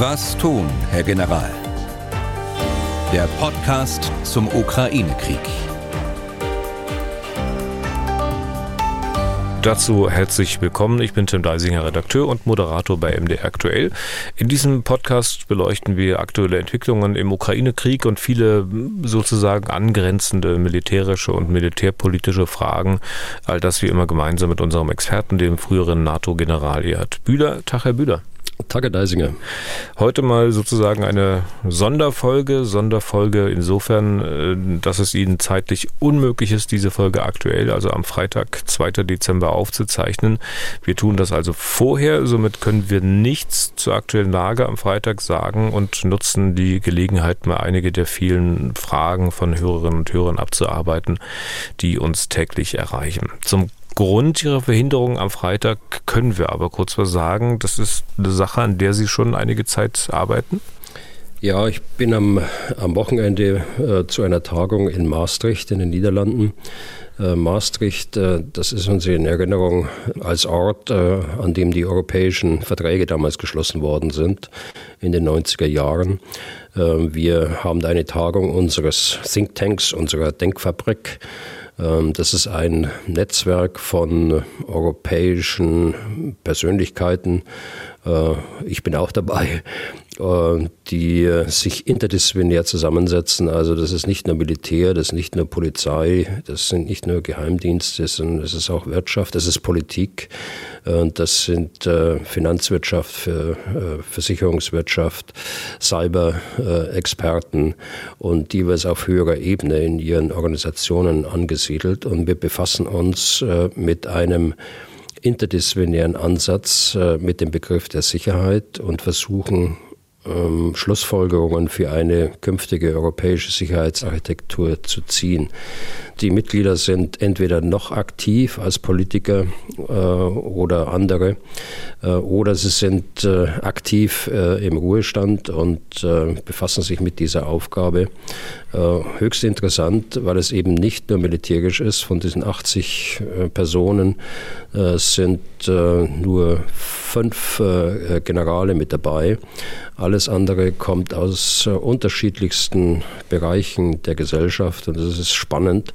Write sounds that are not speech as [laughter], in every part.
Was tun, Herr General? Der Podcast zum Ukraine-Krieg. Dazu herzlich willkommen. Ich bin Tim Deisinger, Redakteur und Moderator bei MDR Aktuell. In diesem Podcast beleuchten wir aktuelle Entwicklungen im Ukraine-Krieg und viele sozusagen angrenzende militärische und militärpolitische Fragen. All das wie immer gemeinsam mit unserem Experten, dem früheren NATO-General Erhard Bühler. Tag, Herr Bühler. Tage Deisinger. Heute mal sozusagen eine Sonderfolge. Sonderfolge insofern, äh, dass es Ihnen zeitlich unmöglich ist, diese Folge aktuell, also am Freitag, 2. Dezember aufzuzeichnen. Wir tun das also vorher, somit können wir nichts zur aktuellen Lage am Freitag sagen und nutzen die Gelegenheit, mal einige der vielen Fragen von Hörerinnen und Hörern abzuarbeiten, die uns täglich erreichen. Zum Grund ihrer Verhinderung am Freitag können wir aber kurz was sagen. Das ist eine Sache, an der Sie schon einige Zeit arbeiten. Ja, ich bin am, am Wochenende äh, zu einer Tagung in Maastricht in den Niederlanden. Äh, Maastricht, äh, das ist uns in Erinnerung als Ort, äh, an dem die europäischen Verträge damals geschlossen worden sind in den 90er Jahren. Äh, wir haben da eine Tagung unseres Thinktanks, unserer Denkfabrik das ist ein Netzwerk von europäischen Persönlichkeiten. Äh, ich bin auch dabei, die sich interdisziplinär zusammensetzen. Also das ist nicht nur Militär, das ist nicht nur Polizei, das sind nicht nur Geheimdienste, sondern es ist auch Wirtschaft, das ist Politik, äh, das sind äh, Finanzwirtschaft, Versicherungswirtschaft, Cyber-Experten und jeweils auf höherer Ebene in ihren Organisationen angesiedelt. Und wir befassen uns mit einem interdisziplinären Ansatz mit dem Begriff der Sicherheit und versuchen ähm, Schlussfolgerungen für eine künftige europäische Sicherheitsarchitektur zu ziehen. Die Mitglieder sind entweder noch aktiv als Politiker äh, oder andere, äh, oder sie sind äh, aktiv äh, im Ruhestand und äh, befassen sich mit dieser Aufgabe. Äh, höchst interessant, weil es eben nicht nur militärisch ist. Von diesen 80 Personen sind nur fünf Generale mit dabei. Alles andere kommt aus unterschiedlichsten Bereichen der Gesellschaft und es ist spannend,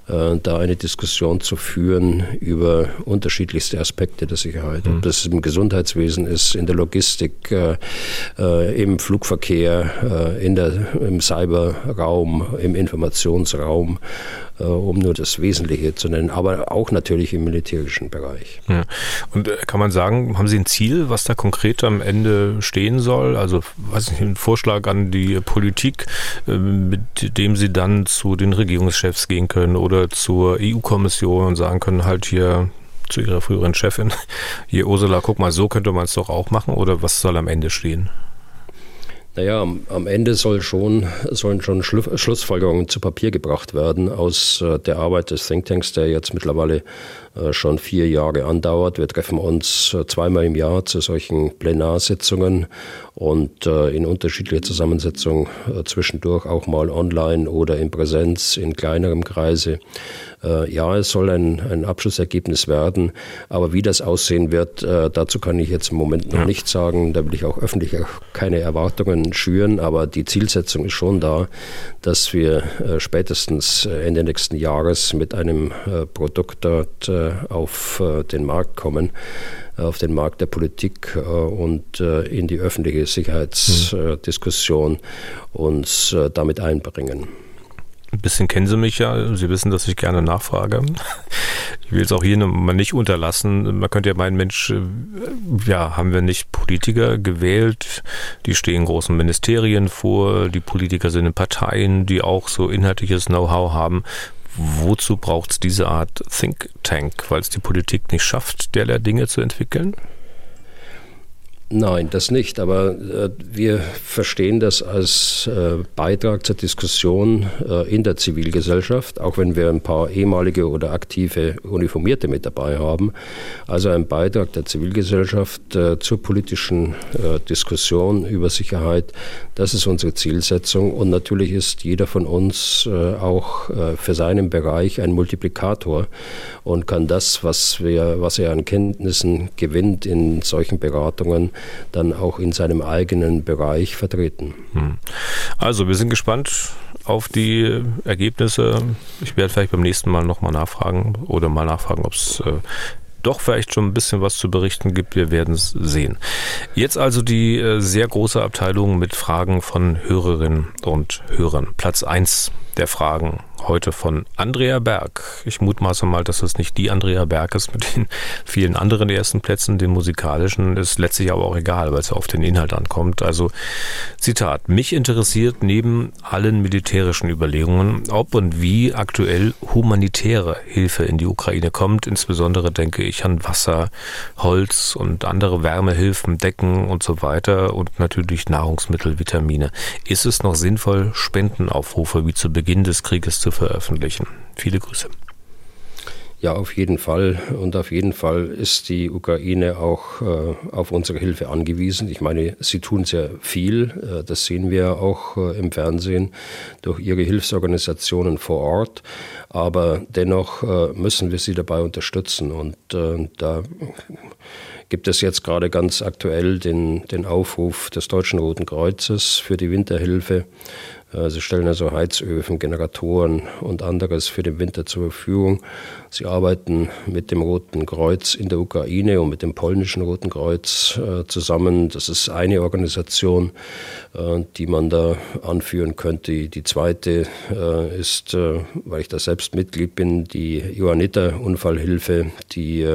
da eine Diskussion zu führen über unterschiedlichste Aspekte der Sicherheit. Ob mhm. das im Gesundheitswesen ist, in der Logistik, äh, äh, im Flugverkehr, in der, im Cyberraum, im Informationsraum, um nur das Wesentliche zu nennen, aber auch natürlich im militärischen Bereich. Ja. Und kann man sagen, haben Sie ein Ziel, was da konkret am Ende stehen soll? Also, weiß nicht, ein Vorschlag an die Politik, mit dem Sie dann zu den Regierungschefs gehen können oder zur EU-Kommission und sagen können, halt hier zu ihrer früheren Chefin, [laughs] hier Ursula, guck mal, so könnte man es doch auch machen oder was soll am Ende stehen? Naja, am, am Ende soll schon, sollen schon Schlu Schlussfolgerungen zu Papier gebracht werden aus äh, der Arbeit des Thinktanks, der jetzt mittlerweile schon vier Jahre andauert. Wir treffen uns äh, zweimal im Jahr zu solchen Plenarsitzungen und äh, in unterschiedlicher Zusammensetzung zwischendurch auch mal online oder in Präsenz in kleinerem Kreise. Ja, es soll ein, ein Abschlussergebnis werden, aber wie das aussehen wird, dazu kann ich jetzt im Moment noch ja. nicht sagen. Da will ich auch öffentlich auch keine Erwartungen schüren, aber die Zielsetzung ist schon da, dass wir spätestens Ende nächsten Jahres mit einem Produkt dort äh, auf äh, den Markt kommen, auf den Markt der Politik äh, und in die öffentliche Sicherheitsdiskussion uns damit einbringen. Ein bisschen kennen Sie mich ja. Sie wissen, dass ich gerne nachfrage. Ich will es auch hier mal nicht unterlassen. Man könnte ja meinen, Mensch, ja, haben wir nicht Politiker gewählt? Die stehen großen Ministerien vor. Die Politiker sind in Parteien, die auch so inhaltliches Know-how haben. Wozu braucht es diese Art Think Tank? Weil es die Politik nicht schafft, derlei Dinge zu entwickeln? Nein, das nicht. Aber äh, wir verstehen das als äh, Beitrag zur Diskussion äh, in der Zivilgesellschaft, auch wenn wir ein paar ehemalige oder aktive Uniformierte mit dabei haben. Also ein Beitrag der Zivilgesellschaft äh, zur politischen äh, Diskussion über Sicherheit. Das ist unsere Zielsetzung. Und natürlich ist jeder von uns äh, auch für seinen Bereich ein Multiplikator und kann das, was, wir, was er an Kenntnissen gewinnt in solchen Beratungen, dann auch in seinem eigenen Bereich vertreten. Hm. Also wir sind gespannt auf die Ergebnisse. Ich werde vielleicht beim nächsten Mal nochmal nachfragen oder mal nachfragen, ob es äh, doch vielleicht schon ein bisschen was zu berichten gibt. Wir werden es sehen. Jetzt also die äh, sehr große Abteilung mit Fragen von Hörerinnen und Hörern. Platz 1 der Fragen heute von Andrea Berg. Ich mutmaße mal, dass es nicht die Andrea Berg ist mit den vielen anderen ersten Plätzen, den musikalischen, ist letztlich aber auch egal, weil es auf den Inhalt ankommt. Also Zitat, mich interessiert neben allen militärischen Überlegungen, ob und wie aktuell humanitäre Hilfe in die Ukraine kommt. Insbesondere denke ich an Wasser, Holz und andere Wärmehilfen, Decken und so weiter und natürlich Nahrungsmittel, Vitamine. Ist es noch sinnvoll, Spendenaufrufe wie zu Beginn des Krieges zu veröffentlichen. Viele Grüße. Ja, auf jeden Fall. Und auf jeden Fall ist die Ukraine auch äh, auf unsere Hilfe angewiesen. Ich meine, sie tun sehr viel. Äh, das sehen wir auch äh, im Fernsehen durch ihre Hilfsorganisationen vor Ort. Aber dennoch äh, müssen wir sie dabei unterstützen. Und äh, da gibt es jetzt gerade ganz aktuell den, den Aufruf des Deutschen Roten Kreuzes für die Winterhilfe. Äh, sie stellen also Heizöfen, Generatoren und anderes für den Winter zur Verfügung. Sie arbeiten mit dem Roten Kreuz in der Ukraine und mit dem polnischen Roten Kreuz äh, zusammen. Das ist eine Organisation, äh, die man da anführen könnte. Die zweite ist, weil ich da selbst Mitglied bin, die Johanniter Unfallhilfe, die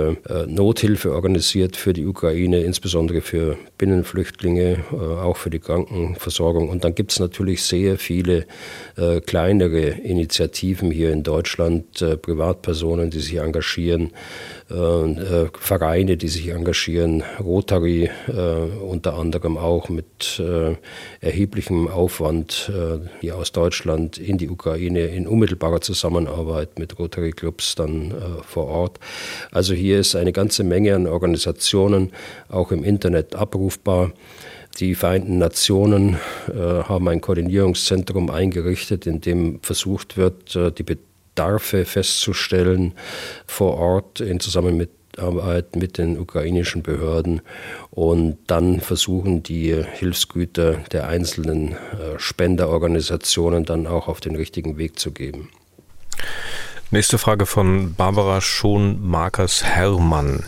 Nothilfe organisiert für die Ukraine, insbesondere für Binnenflüchtlinge, auch für die Krankenversorgung. Und dann gibt es natürlich sehr viele äh, kleinere Initiativen hier in Deutschland, äh, Privatpersonen, die sich engagieren, äh, äh Vereine, die sich engagieren, Rotary äh, unter anderem auch mit äh, erheblichem Aufwand hier aus Deutschland in die Ukraine in unmittelbarer Zusammenarbeit mit Rotary Clubs dann vor Ort. Also hier ist eine ganze Menge an Organisationen auch im Internet abrufbar. Die Vereinten Nationen äh, haben ein Koordinierungszentrum eingerichtet, in dem versucht wird, äh, die Bedarfe festzustellen vor Ort in Zusammenarbeit mit den ukrainischen Behörden und dann versuchen die Hilfsgüter der einzelnen äh, Spenderorganisationen dann auch auf den richtigen Weg zu geben. Nächste Frage von Barbara Schon-Markers-Herrmann.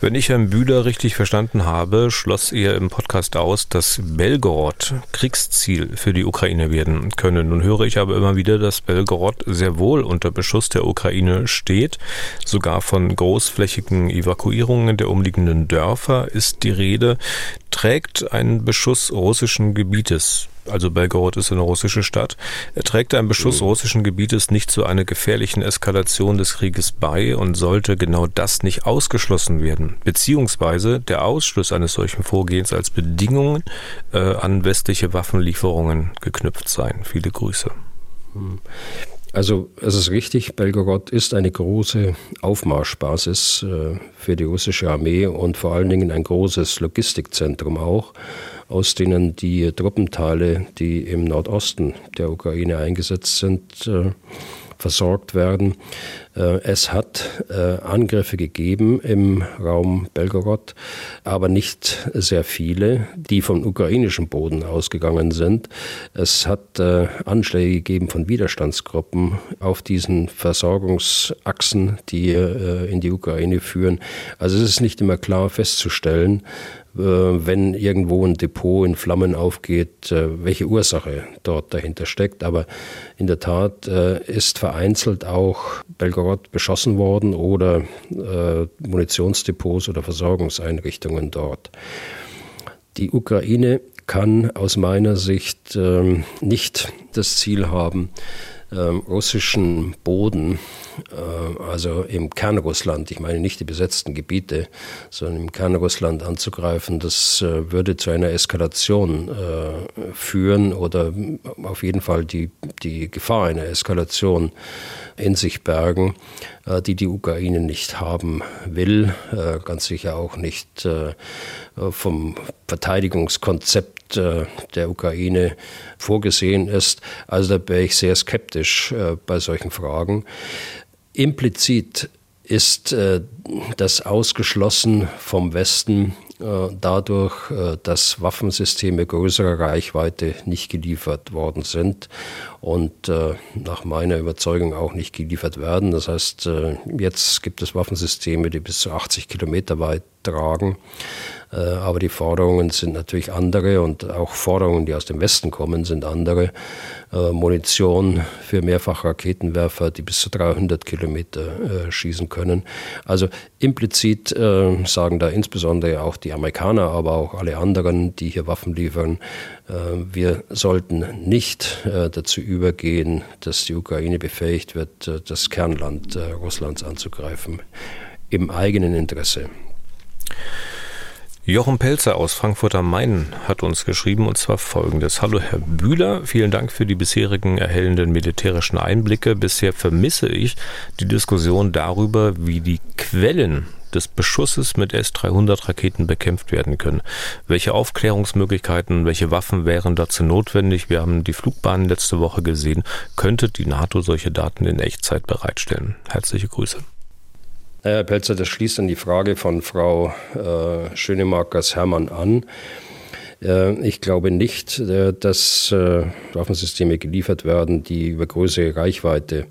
Wenn ich Herrn Bühler richtig verstanden habe, schloss er im Podcast aus, dass Belgorod Kriegsziel für die Ukraine werden könne. Nun höre ich aber immer wieder, dass Belgorod sehr wohl unter Beschuss der Ukraine steht. Sogar von großflächigen Evakuierungen der umliegenden Dörfer ist die Rede. Trägt ein Beschuss russischen Gebietes also Belgorod ist eine russische Stadt, trägt ein Beschuss mhm. russischen Gebietes nicht zu einer gefährlichen Eskalation des Krieges bei und sollte genau das nicht ausgeschlossen werden, beziehungsweise der Ausschluss eines solchen Vorgehens als Bedingung äh, an westliche Waffenlieferungen geknüpft sein. Viele Grüße. Mhm. Also es ist richtig, Belgorod ist eine große Aufmarschbasis äh, für die russische Armee und vor allen Dingen ein großes Logistikzentrum auch aus denen die Truppenteile, die im Nordosten der Ukraine eingesetzt sind, äh, versorgt werden. Äh, es hat äh, Angriffe gegeben im Raum Belgorod, aber nicht sehr viele, die vom ukrainischen Boden ausgegangen sind. Es hat Anschläge gegeben von Widerstandsgruppen auf diesen Versorgungsachsen, die in die Ukraine führen. Also es ist nicht immer klar festzustellen, wenn irgendwo ein Depot in Flammen aufgeht, äh, welche Ursache dort dahinter steckt. Aber in der Tat äh, ist vereinzelt auch Belgorod beschossen worden oder Munitionsdepots oder Versorgungseinrichtungen dort. Die Ukraine kann aus meiner Sicht ähm, nicht das Ziel haben, ähm, russischen Boden, äh, also im Kernrussland, ich meine nicht die besetzten Gebiete, sondern im Kernrussland anzugreifen, das äh, würde zu einer Eskalation äh, führen oder auf jeden Fall die, die Gefahr einer Eskalation in sich bergen, äh, die die Ukraine nicht haben will, äh, ganz sicher auch nicht äh, vom Verteidigungskonzept der Ukraine vorgesehen ist. Also da wäre ich sehr skeptisch bei solchen Fragen. Implizit ist das ausgeschlossen vom Westen dadurch, dass Waffensysteme größerer Reichweite nicht geliefert worden sind und nach meiner Überzeugung auch nicht geliefert werden. Das heißt, jetzt gibt es Waffensysteme, die bis zu 80 Kilometer weit tragen. Äh, aber die Forderungen sind natürlich andere und auch Forderungen, die aus dem Westen kommen, sind andere. Äh, Munition für Mehrfachraketenwerfer, die bis zu 300 Kilometer äh, schießen können. Also implizit sagen da insbesondere auch die Amerikaner, aber auch alle anderen, die hier Waffen liefern, wir sollten nicht dazu übergehen, dass die Ukraine befähigt wird, das Kernland Russlands anzugreifen. Im eigenen Interesse. Jochen Pelzer aus Frankfurt am Main hat uns geschrieben und zwar folgendes. Hallo Herr Bühler, vielen Dank für die bisherigen erhellenden militärischen Einblicke. Bisher vermisse ich die Diskussion darüber, wie die Quellen des Beschusses mit S-300-Raketen bekämpft werden können. Welche Aufklärungsmöglichkeiten, welche Waffen wären dazu notwendig? Wir haben die Flugbahnen letzte Woche gesehen. Könnte die NATO solche Daten in Echtzeit bereitstellen? Herzliche Grüße. Herr Pelzer, das schließt an die Frage von Frau äh, Schönemarkers-Hermann an. Äh, ich glaube nicht, äh, dass Waffensysteme geliefert werden, die über größere Reichweite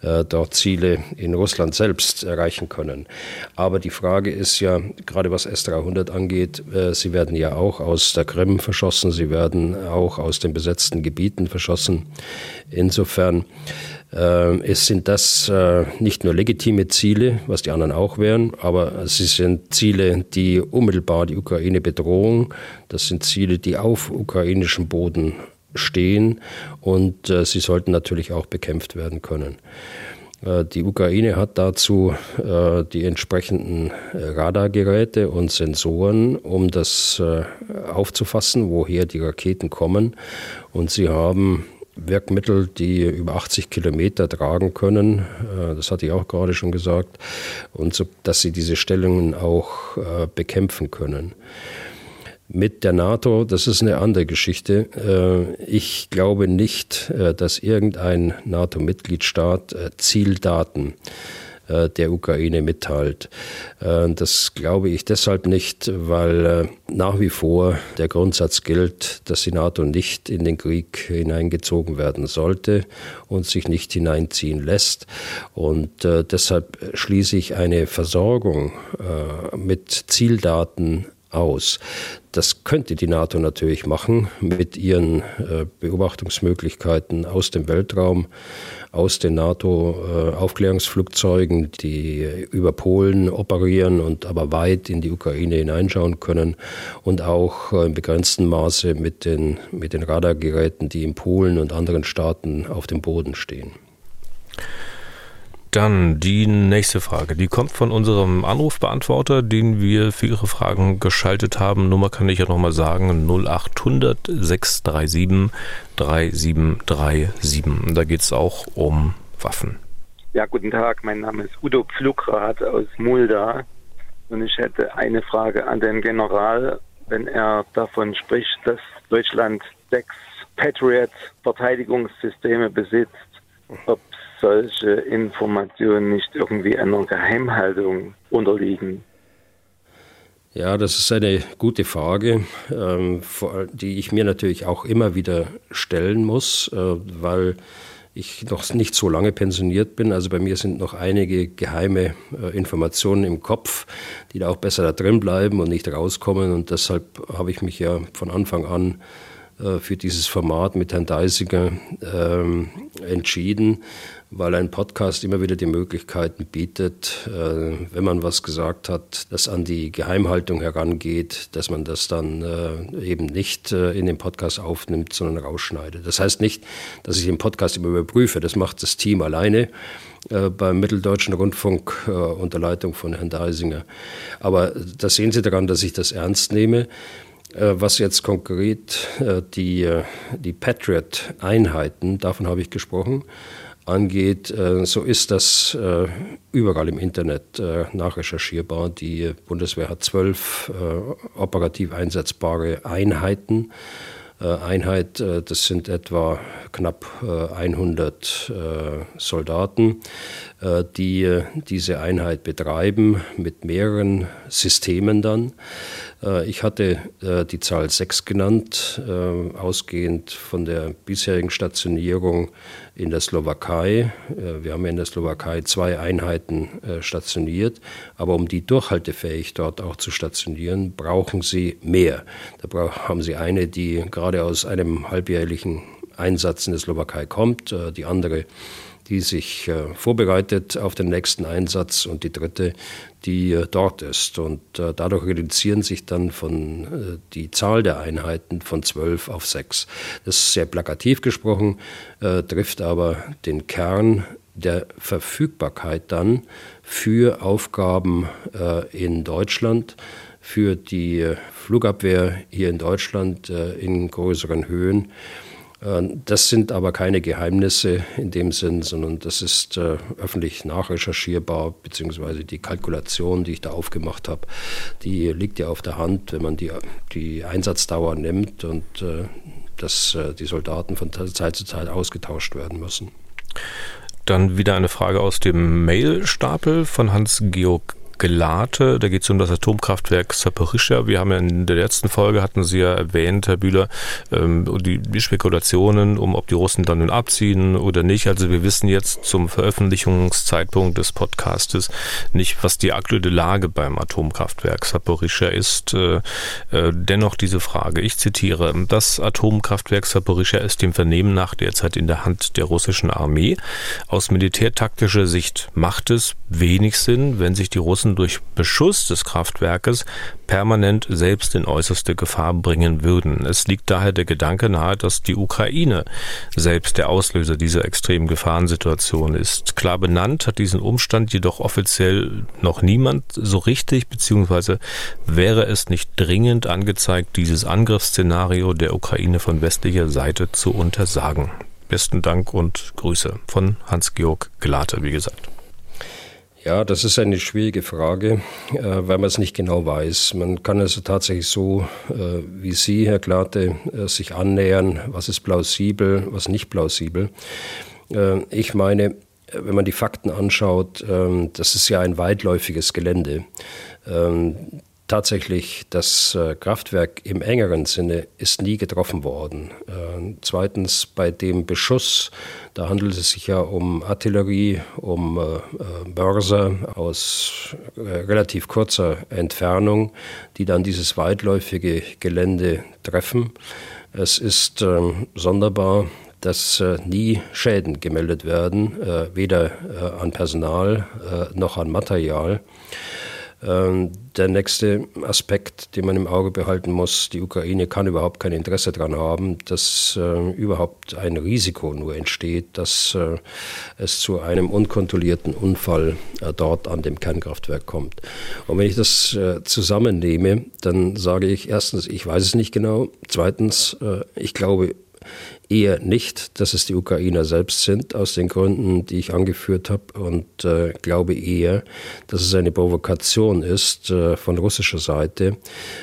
dort Ziele in Russland selbst erreichen können. Aber die Frage ist ja, gerade was S-300 angeht, sie werden ja auch aus der Krim verschossen, sie werden auch aus den besetzten Gebieten verschossen. Insofern es sind das äh, nicht nur legitime Ziele, was die anderen auch wären, aber sie sind Ziele, die unmittelbar die Ukraine bedrohen. Das sind Ziele, die auf ukrainischem Boden stehen und äh, sie sollten natürlich auch bekämpft werden können. Die Ukraine hat dazu die entsprechenden Radargeräte und Sensoren, um das aufzufassen, woher die Raketen kommen. Und sie haben Wirkmittel, die über 80 Kilometer tragen können. Äh, das hatte ich auch gerade schon gesagt. Und so, dass sie diese Stellungen auch äh, bekämpfen können. Mit der NATO, das ist eine andere Geschichte. Äh, ich glaube nicht, dass irgendein NATO-Mitgliedstaat Zieldaten äh, der Ukraine mitteilt. Äh, das glaube ich deshalb nicht, weil äh, nach wie vor der Grundsatz gilt, dass die NATO nicht in den Krieg hineingezogen werden sollte und sich nicht hineinziehen lässt. Und deshalb schließe ich eine Versorgung mit Zieldaten aus. Das könnte die NATO natürlich machen mit ihren Beobachtungsmöglichkeiten aus dem Weltraum aus den NATO-Aufklärungsflugzeugen, die über Polen operieren und aber weit in die Ukraine hineinschauen können und auch äh, in begrenztem Maße mit den, mit den Radargeräten, die in Polen und anderen Staaten auf dem Boden stehen. Dann die nächste Frage. Die kommt von unserem Anrufbeantworter, den wir für Ihre Fragen geschaltet haben. Nummer kann ich ja nochmal sagen: 0800 637 3737. Da geht es auch um Waffen. Ja, guten Tag. Mein Name ist Udo Pflugrath aus Mulda. Und ich hätte eine Frage an den General, wenn er davon spricht, dass Deutschland sechs Patriot-Verteidigungssysteme besitzt, ob solche Informationen nicht irgendwie einer Geheimhaltung unterliegen? Ja, das ist eine gute Frage, ähm, die ich mir natürlich auch immer wieder stellen muss, äh, weil ich noch nicht so lange pensioniert bin. Also bei mir sind noch einige geheime äh, Informationen im Kopf, die da auch besser da drin bleiben und nicht rauskommen. Und deshalb habe ich mich ja von Anfang an äh, für dieses Format mit Herrn Deisiger ähm, entschieden, weil ein Podcast immer wieder die Möglichkeiten bietet, äh, wenn man was gesagt hat, das an die Geheimhaltung herangeht, dass man das dann äh, eben nicht äh, in den Podcast aufnimmt, sondern rausschneidet. Das heißt nicht, dass ich den Podcast immer überprüfe, das macht das Team alleine beim Mitteldeutschen Rundfunk unter Leitung von Herrn Deisinger. Aber da sehen Sie daran, dass ich das ernst nehme. Was jetzt konkret die, die Patriot-Einheiten, davon habe ich gesprochen, angeht, äh, so ist das äh, überall im Internet äh, nachrecherchierbar. Die Bundeswehr hat zwölf operativ einsetzbare Einheiten. Einheit, das sind etwa knapp 100 Soldaten. Äh, die äh, diese Einheit betreiben mit mehreren Systemen dann. Äh, ich hatte die Zahl 6 genannt, ausgehend von der bisherigen Stationierung in der Slowakei. Wir haben in der Slowakei zwei Einheiten stationiert, aber um die durchhaltefähig dort auch zu stationieren, brauchen sie mehr. Da haben sie eine, die gerade aus einem halbjährlichen Einsatz in der Slowakei kommt, die andere die sich äh, vorbereitet auf den nächsten Einsatz und die dritte, die äh, dort ist. Und äh, dadurch reduzieren sich dann von die Zahl der Einheiten von zwölf auf sechs. Das ist sehr plakativ gesprochen, trifft aber den Kern der Verfügbarkeit dann für Aufgaben in Deutschland, für die Flugabwehr hier in Deutschland in größeren Höhen das sind aber keine Geheimnisse in dem Sinn, sondern das ist äh, öffentlich nachrecherchierbar, beziehungsweise die Kalkulation, die ich da aufgemacht habe, die liegt ja auf der Hand, wenn man die, die Einsatzdauer nimmt und äh, dass äh, die Soldaten von Zeit zu Zeit ausgetauscht werden müssen. Dann wieder eine Frage aus dem Mailstapel von Hans-Georg Gelate. Da geht es um das Atomkraftwerk Saporischschja. Wir haben ja in der letzten Folge, hatten Sie ja erwähnt, Herr Bühler, ähm, die, die Spekulationen, um ob die Russen dann nun abziehen oder nicht. Also wir wissen jetzt zum Veröffentlichungszeitpunkt des Podcastes nicht, was die aktuelle Lage beim Atomkraftwerk Saporischschja ist. Äh, äh, dennoch diese Frage. Ich zitiere, das Atomkraftwerk Saporischschja ist dem Vernehmen nach derzeit in der Hand der russischen Armee. Aus militärtaktischer Sicht macht es wenig Sinn, wenn sich die Russen Durch Beschuss des Kraftwerkes permanent selbst in äußerste Gefahr bringen würden. Es liegt daher der Gedanke nahe, dass die Ukraine selbst der Auslöser dieser extremen Gefahrensituation ist. Klar benannt hat diesen Umstand jedoch offiziell noch niemand so richtig, beziehungsweise wäre es nicht dringend angezeigt, dieses Angriffsszenario der Ukraine von westlicher Seite zu untersagen. Besten Dank und Grüße von Hans-Georg Glate, wie gesagt. Ja, das ist eine schwierige Frage, äh, weil man es nicht genau weiß. Man kann also tatsächlich so, äh, wie Sie, Herr Glate, äh, sich annähern, was ist plausibel, was nicht plausibel. Ich meine, wenn man die Fakten anschaut, ähm, das ist ja ein weitläufiges Gelände. Ähm, tatsächlich, das Kraftwerk im engeren Sinne ist nie getroffen worden. Zweitens, bei dem Beschuss da handelt es sich ja um Artillerie, um äh, Börser aus äh, relativ kurzer Entfernung, die dann dieses weitläufige Gelände treffen. Es ist äh, sonderbar, dass äh, nie Schäden gemeldet werden, äh, weder äh, an Personal noch an Material. Ähm, der nächste Aspekt, den man im Auge behalten muss, die Ukraine kann überhaupt kein Interesse daran haben, dass äh, überhaupt ein Risiko nur entsteht, dass äh, es zu einem unkontrollierten Unfall äh, dort an dem Kernkraftwerk kommt. Und wenn ich das äh, zusammennehme, dann sage ich erstens, ich weiß es nicht genau. Zweitens, äh, ich glaube eher nicht, dass es die Ukrainer selbst sind, aus den Gründen, die ich angeführt habe, und äh, glaube eher, dass es eine Provokation ist äh, von russischer Seite,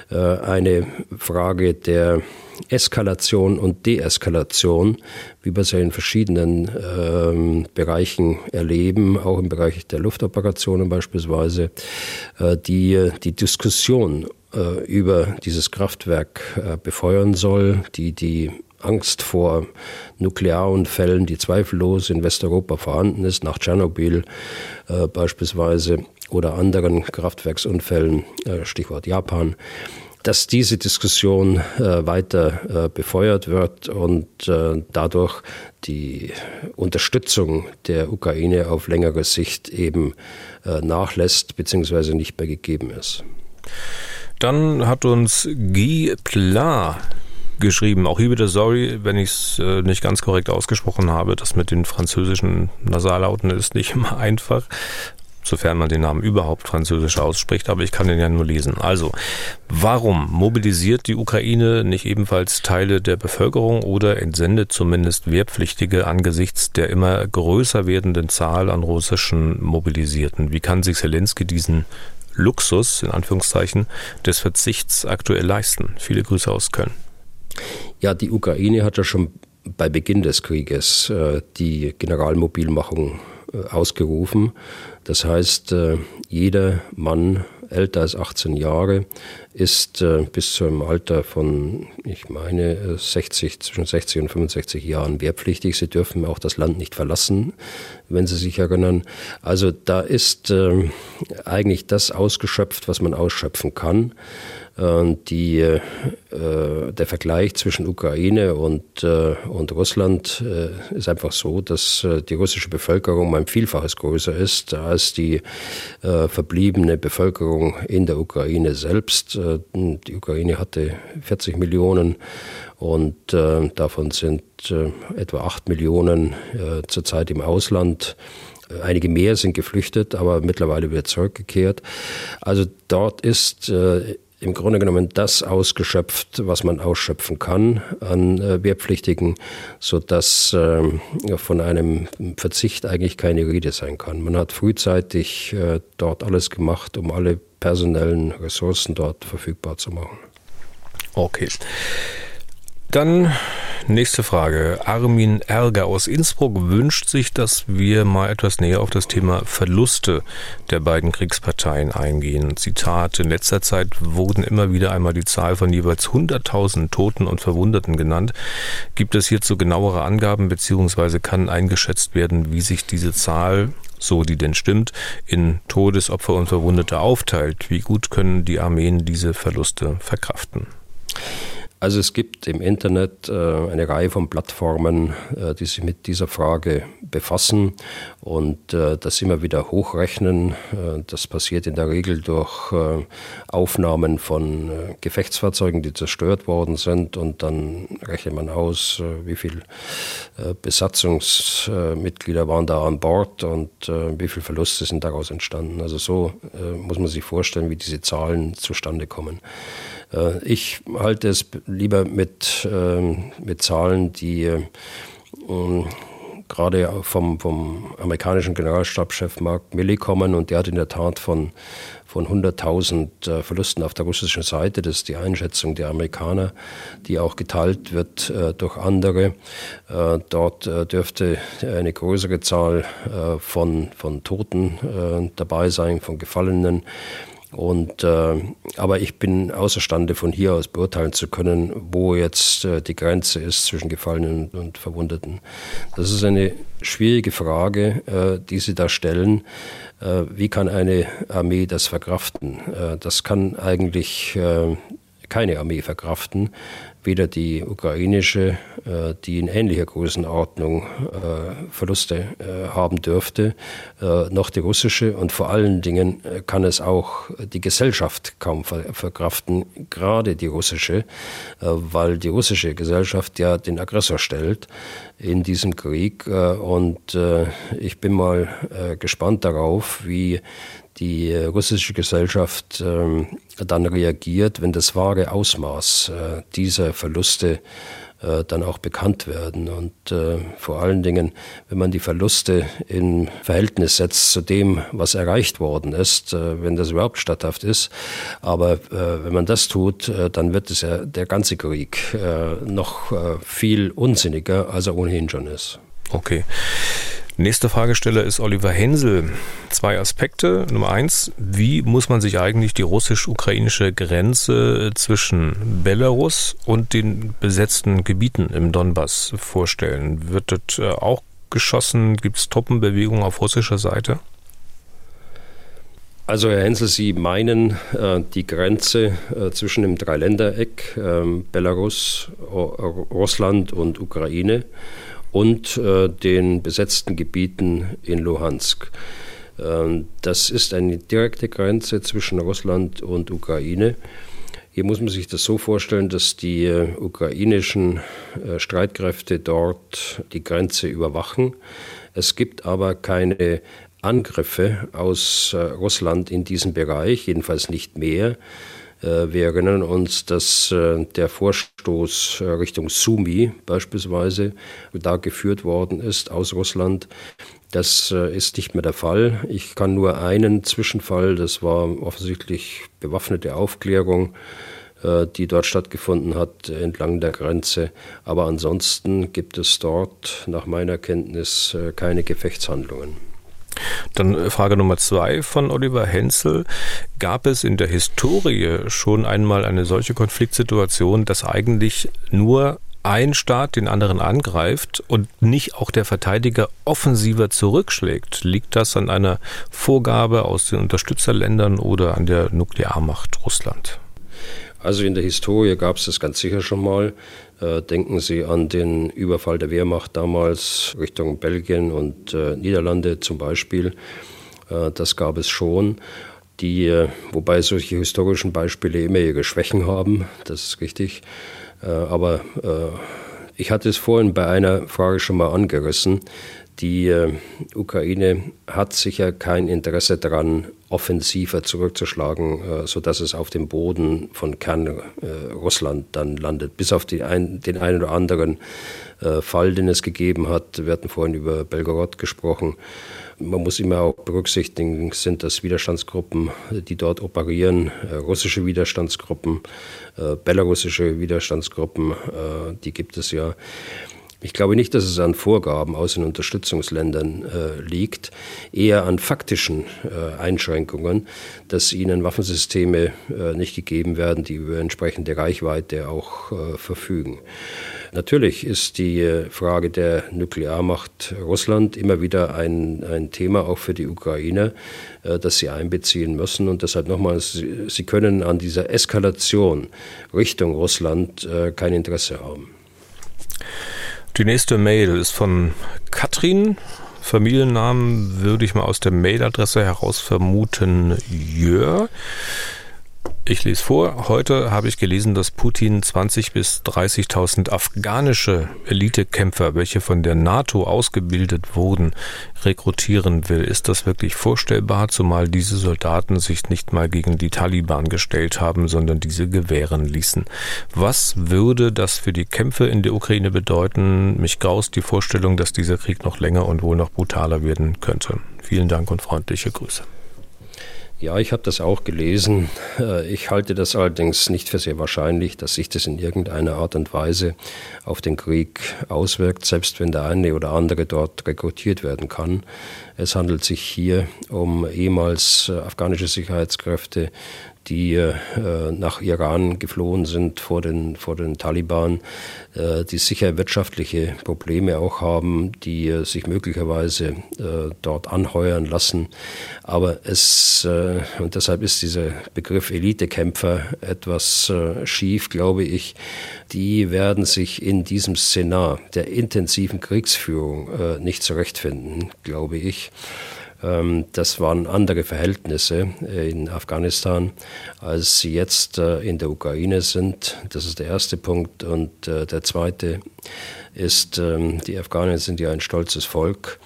äh, eine Frage der Eskalation und Deeskalation, wie wir es ja in verschiedenen ähm, Bereichen erleben, auch im Bereich der Luftoperationen beispielsweise, äh, die die Diskussion äh, über dieses Kraftwerk äh, befeuern soll, die die Angst vor Nuklearunfällen, die zweifellos in Westeuropa vorhanden ist, nach Tschernobyl äh, beispielsweise oder anderen Kraftwerksunfällen, äh, Stichwort Japan, dass diese Diskussion äh, weiter äh, befeuert wird und äh, dadurch die Unterstützung der Ukraine auf längere Sicht eben äh, nachlässt bzw. nicht mehr gegeben ist. Dann hat uns Guy Pla geschrieben. Auch hier bitte sorry, wenn ich es äh, nicht ganz korrekt ausgesprochen habe. Das mit den französischen Nasallauten ist nicht [laughs] immer einfach sofern man den Namen überhaupt französisch ausspricht, aber ich kann den ja nur lesen. Also, warum mobilisiert die Ukraine nicht ebenfalls Teile der Bevölkerung oder entsendet zumindest Wehrpflichtige angesichts der immer größer werdenden Zahl an russischen Mobilisierten? Wie kann sich Zelensky diesen Luxus, in Anführungszeichen, des Verzichts aktuell leisten? Viele Grüße aus Köln. Ja, die Ukraine hat ja schon bei Beginn des Krieges äh, die Generalmobilmachung ausgerufen. Das heißt, jeder Mann älter als 18 Jahre ist bis zum Alter von, ich meine, 60, zwischen 60 und 65 Jahren wehrpflichtig. Sie dürfen auch das Land nicht verlassen, wenn Sie sich erinnern. Also da ist eigentlich das ausgeschöpft, was man ausschöpfen kann. Die, äh, der Vergleich zwischen Ukraine und, äh, und Russland äh, ist einfach so, dass die russische Bevölkerung ein Vielfaches größer ist als die verbliebene Bevölkerung in der Ukraine selbst. Die Ukraine hatte 40 Millionen und davon sind etwa 8 Millionen zurzeit im Ausland. Einige mehr sind geflüchtet, aber mittlerweile wird zurückgekehrt. Also dort ist äh, im Grunde genommen das ausgeschöpft, was man ausschöpfen kann an äh, Wehrpflichtigen, sodass äh, von einem Verzicht eigentlich keine Rede sein kann. Man hat frühzeitig äh, dort alles gemacht, um alle personellen Ressourcen dort verfügbar zu machen. Okay. Dann nächste Frage. Armin Erger aus Innsbruck wünscht sich, dass wir mal etwas näher auf das Thema Verluste der beiden Kriegsparteien eingehen. Zitat, in letzter Zeit wurden immer wieder einmal die Zahl von jeweils 100.000 Toten und Verwundeten genannt. Gibt es hierzu genauere Angaben beziehungsweise kann eingeschätzt werden, wie sich diese Zahl so die denn stimmt, in Todesopfer und Verwundete aufteilt. Wie gut können die Armeen diese Verluste verkraften? Also es gibt im Internet äh, eine Reihe von Plattformen, äh, die sich mit dieser Frage befassen und äh, das immer wieder hochrechnen. Das passiert in der Regel durch Aufnahmen von Gefechtsfahrzeugen, die zerstört worden sind und dann rechnet man aus, wie viele Besatzungsmitglieder waren da an Bord und wie viele Verluste sind daraus entstanden. Also so muss man sich vorstellen, wie diese Zahlen zustande kommen. Äh, ich halte es lieber mit, ähm, mit Zahlen, die ähm, gerade vom, vom amerikanischen Generalstabschef Mark Milley kommen und der hat in der Tat von, von 100.000 äh, Verlusten auf der russischen Seite, das ist die Einschätzung der Amerikaner, die auch geteilt wird äh, durch andere. dort dürfte eine größere Zahl von, von Toten dabei sein, von Gefallenen. Und, äh, aber ich bin außerstande, von hier aus beurteilen zu können, wo jetzt äh, die Grenze ist zwischen Gefallenen und Verwundeten. Das ist eine schwierige Frage, äh, die Sie da stellen. Äh, wie kann eine Armee das verkraften? Äh, das kann eigentlich äh, keine Armee verkraften, weder die ukrainische, äh, die in ähnlicher Größenordnung äh, Verluste äh, haben dürfte, noch die russische. Und vor allen Dingen kann es auch die Gesellschaft kaum verkraften, gerade die russische, weil die russische Gesellschaft ja den Aggressor stellt in diesem Krieg. Und ich bin mal gespannt darauf, wie die russische Gesellschaft ähm, dann reagiert, wenn das wahre Ausmaß äh, dieser Verluste äh, dann auch bekannt werden. Und äh, vor allen Dingen, wenn man die Verluste in Verhältnis setzt zu dem, was erreicht worden ist, äh, wenn das überhaupt statthaft ist. Aber äh, wenn man das tut, äh, dann wird es ja der ganze Krieg noch viel unsinniger, als er ohnehin schon ist. Okay. Nächster Fragesteller ist Oliver Hensel. Zwei Aspekte. Nummer eins, wie muss man sich eigentlich die russisch-ukrainische Grenze zwischen Belarus und den besetzten Gebieten im Donbass vorstellen? Wird das äh, auch geschossen? Gibt es Truppenbewegungen auf russischer Seite? Also Herr Hensel, Sie meinen äh, die Grenze äh, zwischen dem Dreiländereck äh, Belarus, Russland und Ukraine und äh, den besetzten Gebieten in Luhansk. Ähm, das ist eine direkte Grenze zwischen Russland und Ukraine. Hier muss man sich das so vorstellen, dass die äh, ukrainischen äh, Streitkräfte dort die Grenze überwachen. Es gibt aber keine Angriffe aus äh, Russland in diesem Bereich, jedenfalls nicht mehr. Äh, wir erinnern uns, dass äh, der Vorstoß äh, Richtung Sumi beispielsweise da geführt worden ist aus Russland. Das ist nicht mehr der Fall. Ich kann nur einen Zwischenfall, das war offensichtlich bewaffnete Aufklärung, die dort stattgefunden hat entlang der Grenze. Aber ansonsten gibt es dort nach meiner Kenntnis keine Gefechtshandlungen. Dann äh, Frage Nummer zwei von Oliver Henzel. Gab es in der Historie schon einmal eine solche Konfliktsituation, dass eigentlich nur ein Staat den anderen angreift und nicht auch der Verteidiger offensiver zurückschlägt? Liegt das an einer Vorgabe aus den Unterstützerländern oder an der Nuklearmacht Russland? Also in der Historie gab es das ganz sicher schon mal. Äh, denken Sie an den Überfall der Wehrmacht damals Richtung Belgien und äh, Niederlande zum Beispiel. Äh, das gab es schon. Die, wobei solche historischen Beispiele immer ihre Schwächen haben, das ist richtig. Aber ich hatte es vorhin bei einer Frage schon mal angerissen. Die äh, Ukraine hat sicher kein Interesse daran, offensiver zurückzuschlagen, äh, sodass es auf dem Boden von Kern-Russland äh, dann landet. Bis auf ein, den einen oder anderen Fall, den es gegeben hat. Wir hatten vorhin über Belgorod gesprochen. Man muss immer auch berücksichtigen, sind das Widerstandsgruppen, die dort operieren, russische Widerstandsgruppen, belarussische Widerstandsgruppen, die gibt es ja. Ich glaube nicht, dass es an Vorgaben aus den Unterstützungsländern äh, liegt, eher an faktischen äh, Einschränkungen, dass ihnen Waffensysteme äh, nicht gegeben werden, die über entsprechende Reichweite auch äh, verfügen. Natürlich ist die äh, Frage der Nuklearmacht Russland immer wieder ein, ein Thema auch für die Ukraine, äh, das sie einbeziehen müssen. Und deshalb nochmals, sie, sie können an dieser Eskalation Richtung Russland kein Interesse haben. Die nächste Mail ist von Katrin. Familiennamen würde ich mal aus der Mailadresse heraus vermuten. Jör. Ich lese vor. Heute habe ich gelesen, dass Putin 20 bis 30.000 afghanische Elitekämpfer, welche von der NATO ausgebildet wurden, rekrutieren will. Ist das wirklich vorstellbar, zumal diese Soldaten sich nicht mal gegen die Taliban gestellt haben, sondern diese gewähren ließen? Was würde das für die Kämpfe in der Ukraine bedeuten? Mich graust die Vorstellung, dass dieser Krieg noch länger und wohl noch brutaler werden könnte. Vielen Dank und freundliche Grüße. Ja, ich habe das auch gelesen. Äh, ich halte das allerdings nicht für sehr wahrscheinlich, dass sich das in irgendeiner Art und Weise auf den Krieg auswirkt, selbst wenn der eine oder andere dort rekrutiert werden kann. Es handelt sich hier um ehemals äh, afghanische Sicherheitskräfte, die äh, nach Iran geflohen sind vor den, vor den Taliban, äh, die sicher wirtschaftliche Probleme auch haben, die äh, sich möglicherweise dort anheuern lassen. Aber es, und deshalb ist dieser Begriff Elitekämpfer etwas schief, glaube ich, die werden sich in diesem Szenar der intensiven Kriegsführung nicht zurechtfinden, glaube ich. Ähm, das waren andere Verhältnisse äh, in Afghanistan, als sie jetzt äh, in der Ukraine sind. Das ist der erste Punkt. Und äh, der zweite ist, ähm, die Afghanen sind ja ein stolzes Volk.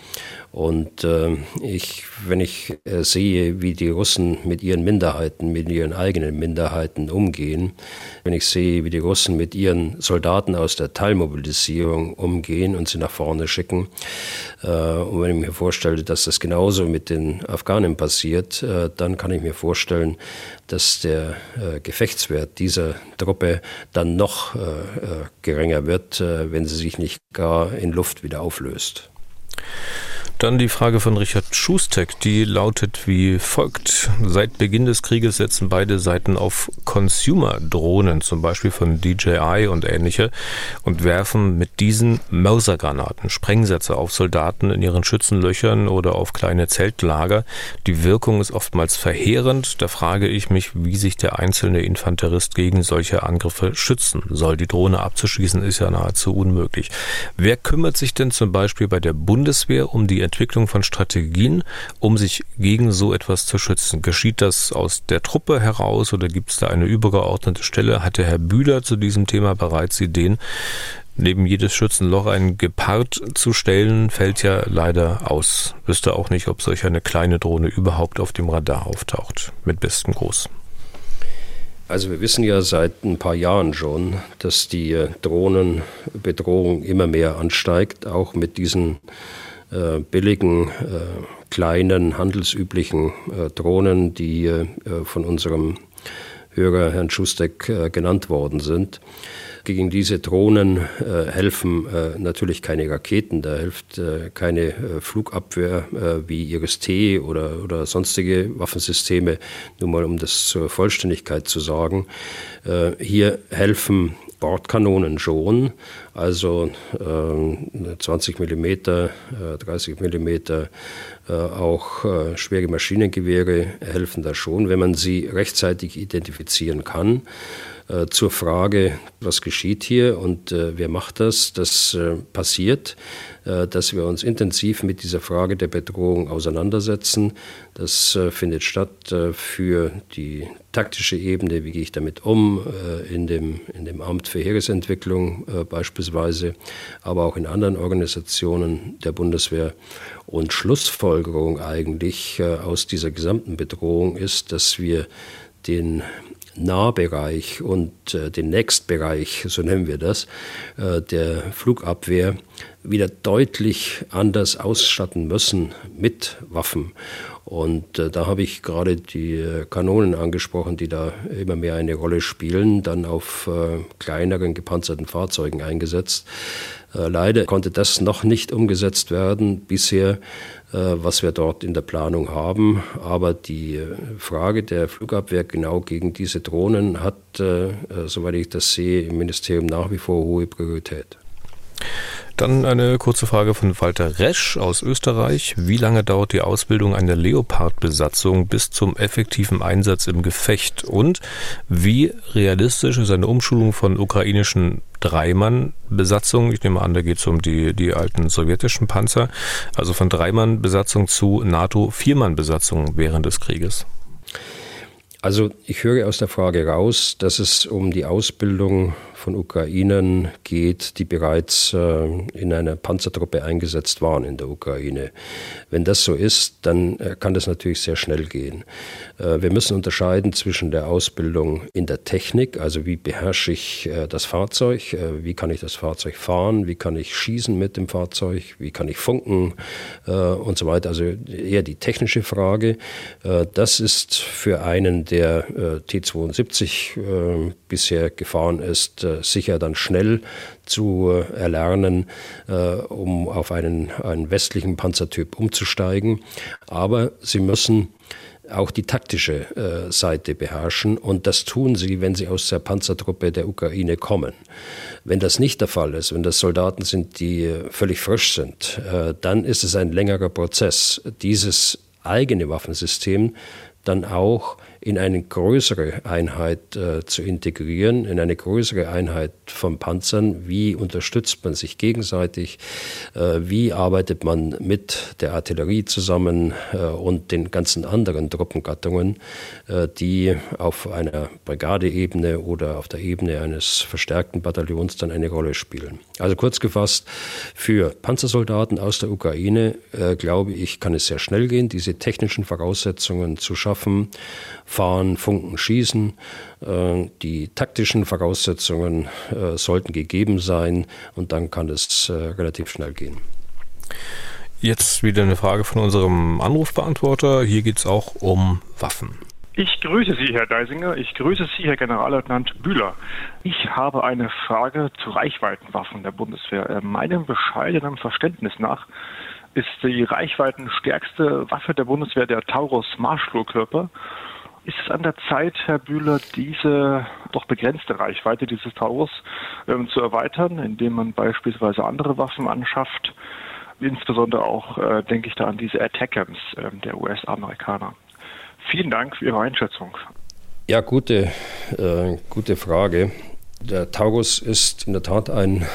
Und äh, ich, wenn ich äh, sehe, wie die Russen mit ihren Minderheiten, mit ihren eigenen Minderheiten umgehen, wenn ich sehe, wie die Russen mit ihren Soldaten aus der Teilmobilisierung umgehen und sie nach vorne schicken, äh, und wenn ich mir vorstelle, dass das genauso mit den Afghanen passiert, äh, dann kann ich mir vorstellen, dass der äh, Gefechtswert dieser Truppe dann noch äh, geringer wird, wenn sie sich nicht gar in Luft wieder auflöst. Dann die Frage von Richard Schustek, die lautet wie folgt. Seit Beginn des Krieges setzen beide Seiten auf Consumer-Drohnen, zum Beispiel von DJI und ähnliche, und werfen mit diesen Mörsergranaten, Sprengsätze auf Soldaten in ihren Schützenlöchern oder auf kleine Zeltlager. Die Wirkung ist oftmals verheerend. Da frage ich mich, wie sich der einzelne Infanterist gegen solche Angriffe schützen soll. Die Drohne abzuschießen ist ja nahezu unmöglich. Wer kümmert sich denn zum Beispiel bei der Bundeswehr um die Entwicklung von Strategien, um sich gegen so etwas zu schützen? Geschieht das aus der Truppe heraus oder gibt es da eine übergeordnete Stelle? Hat der Herr Bühler zu diesem Thema bereits Ideen? Neben jedes Schützenloch ein Gepard zu stellen, fällt ja leider aus. Wüsste auch nicht, ob solch eine kleine Drohne überhaupt auf dem Radar auftaucht. Mit bestem Gruß. Also wir wissen ja seit ein paar Jahren schon, dass die äh, Drohnenbedrohung immer mehr ansteigt, auch mit diesen äh, billigen, äh, kleinen, handelsüblichen äh, Drohnen, die äh, von unserem Hörer Herrn Schustek äh, genannt worden sind. Gegen diese Drohnen äh, helfen natürlich keine Raketen, da hilft keine Flugabwehr wie Iris-T oder, oder sonstige Waffensysteme, nur mal um das zur Vollständigkeit zu sagen. Hier helfen Bordkanonen schon, also äh, 20 mm, äh, 30 mm, auch äh, schwere Maschinengewehre helfen da schon, wenn man sie rechtzeitig identifizieren kann. Äh, zur Frage, was geschieht hier und äh, wer macht das, das äh, passiert, äh, dass wir uns intensiv mit dieser Frage der Bedrohung auseinandersetzen. Das äh, findet statt für die taktische Ebene, wie gehe ich damit um, in dem, in dem Amt für Heeresentwicklung beispielsweise, aber auch in anderen Organisationen der Bundeswehr. Und Schlussfolgerung eigentlich aus dieser gesamten Bedrohung ist, dass wir den Nahbereich und äh, den Next-Bereich, so nennen wir das, äh, der Flugabwehr wieder deutlich anders ausstatten müssen mit Waffen. Und äh, da habe ich gerade die äh, Kanonen angesprochen, die da immer mehr eine Rolle spielen, dann auf äh, kleineren gepanzerten Fahrzeugen eingesetzt. Äh, leider konnte das noch nicht umgesetzt werden bisher, was wir dort in der Planung haben. Aber die äh, Frage der Flugabwehr genau gegen diese Drohnen hat, soweit ich das sehe, im Ministerium nach wie vor hohe Priorität. Dann eine kurze Frage von Walter Resch aus Österreich. Wie lange dauert die Ausbildung einer Leopard-Besatzung bis zum effektiven Einsatz im Gefecht? Und wie realistisch ist eine Umschulung von ukrainischen Dreimann-Besatzungen? Ich nehme an, da geht es um die, die alten sowjetischen Panzer. Also von Dreimann-Besatzung zu NATO-Viermann-Besatzung während des Krieges. Also ich höre aus der Frage raus, dass es um die Ausbildung von Ukrainern geht, die bereits äh, in einer Panzertruppe eingesetzt waren in der Ukraine. Wenn das so ist, dann äh, kann das natürlich sehr schnell gehen. Äh, wir müssen unterscheiden zwischen der Ausbildung in der Technik, also wie beherrsche ich das Fahrzeug, wie kann ich das Fahrzeug fahren, wie kann ich schießen mit dem Fahrzeug, wie kann ich funken und so weiter. Also eher die technische Frage. das ist für einen, der T72 bisher gefahren ist, sicher dann schnell zu äh, erlernen, äh, um auf einen, einen westlichen Panzertyp umzusteigen. Aber sie müssen auch die taktische äh, Seite beherrschen. Und das tun sie, wenn sie aus der Panzertruppe der Ukraine kommen. Wenn das nicht der Fall ist, wenn das Soldaten sind, die völlig frisch sind, äh, dann ist es ein längerer Prozess, dieses eigene Waffensystem dann auch in eine größere Einheit äh, zu integrieren, in eine größere Einheit von Panzern. Wie unterstützt man sich gegenseitig? Äh, wie arbeitet man mit der Artillerie zusammen äh, und den ganzen anderen Truppengattungen, äh, die auf einer Brigadeebene oder auf der Ebene eines verstärkten Bataillons dann eine Rolle spielen? Also kurz gefasst, für Panzersoldaten aus der Ukraine, äh, glaube ich, kann es sehr schnell gehen, diese technischen Voraussetzungen zu schaffen fahren, funken, schießen. Äh, die taktischen Voraussetzungen äh, sollten gegeben sein und dann kann es äh, relativ schnell gehen. Jetzt wieder eine Frage von unserem Anrufbeantworter. Hier geht es auch um Waffen. Ich grüße Sie, Herr Deisinger. Ich grüße Sie, Herr Generalleutnant Bühler. Ich habe eine Frage zu Reichweitenwaffen der Bundeswehr. Meinem bescheidenen Verständnis nach ist die reichweitenstärkste Waffe der Bundeswehr der Taurus Marschflugkörper. Ist es an der Zeit, Herr Bühler, diese doch begrenzte Reichweite dieses Taurus ähm, zu erweitern, indem man beispielsweise andere Waffen anschafft? Insbesondere auch äh, denke ich da an diese Attackams äh, der US-Amerikaner. Vielen Dank für Ihre Einschätzung. Ja, gute, äh, gute Frage. Der Taurus ist in der Tat ein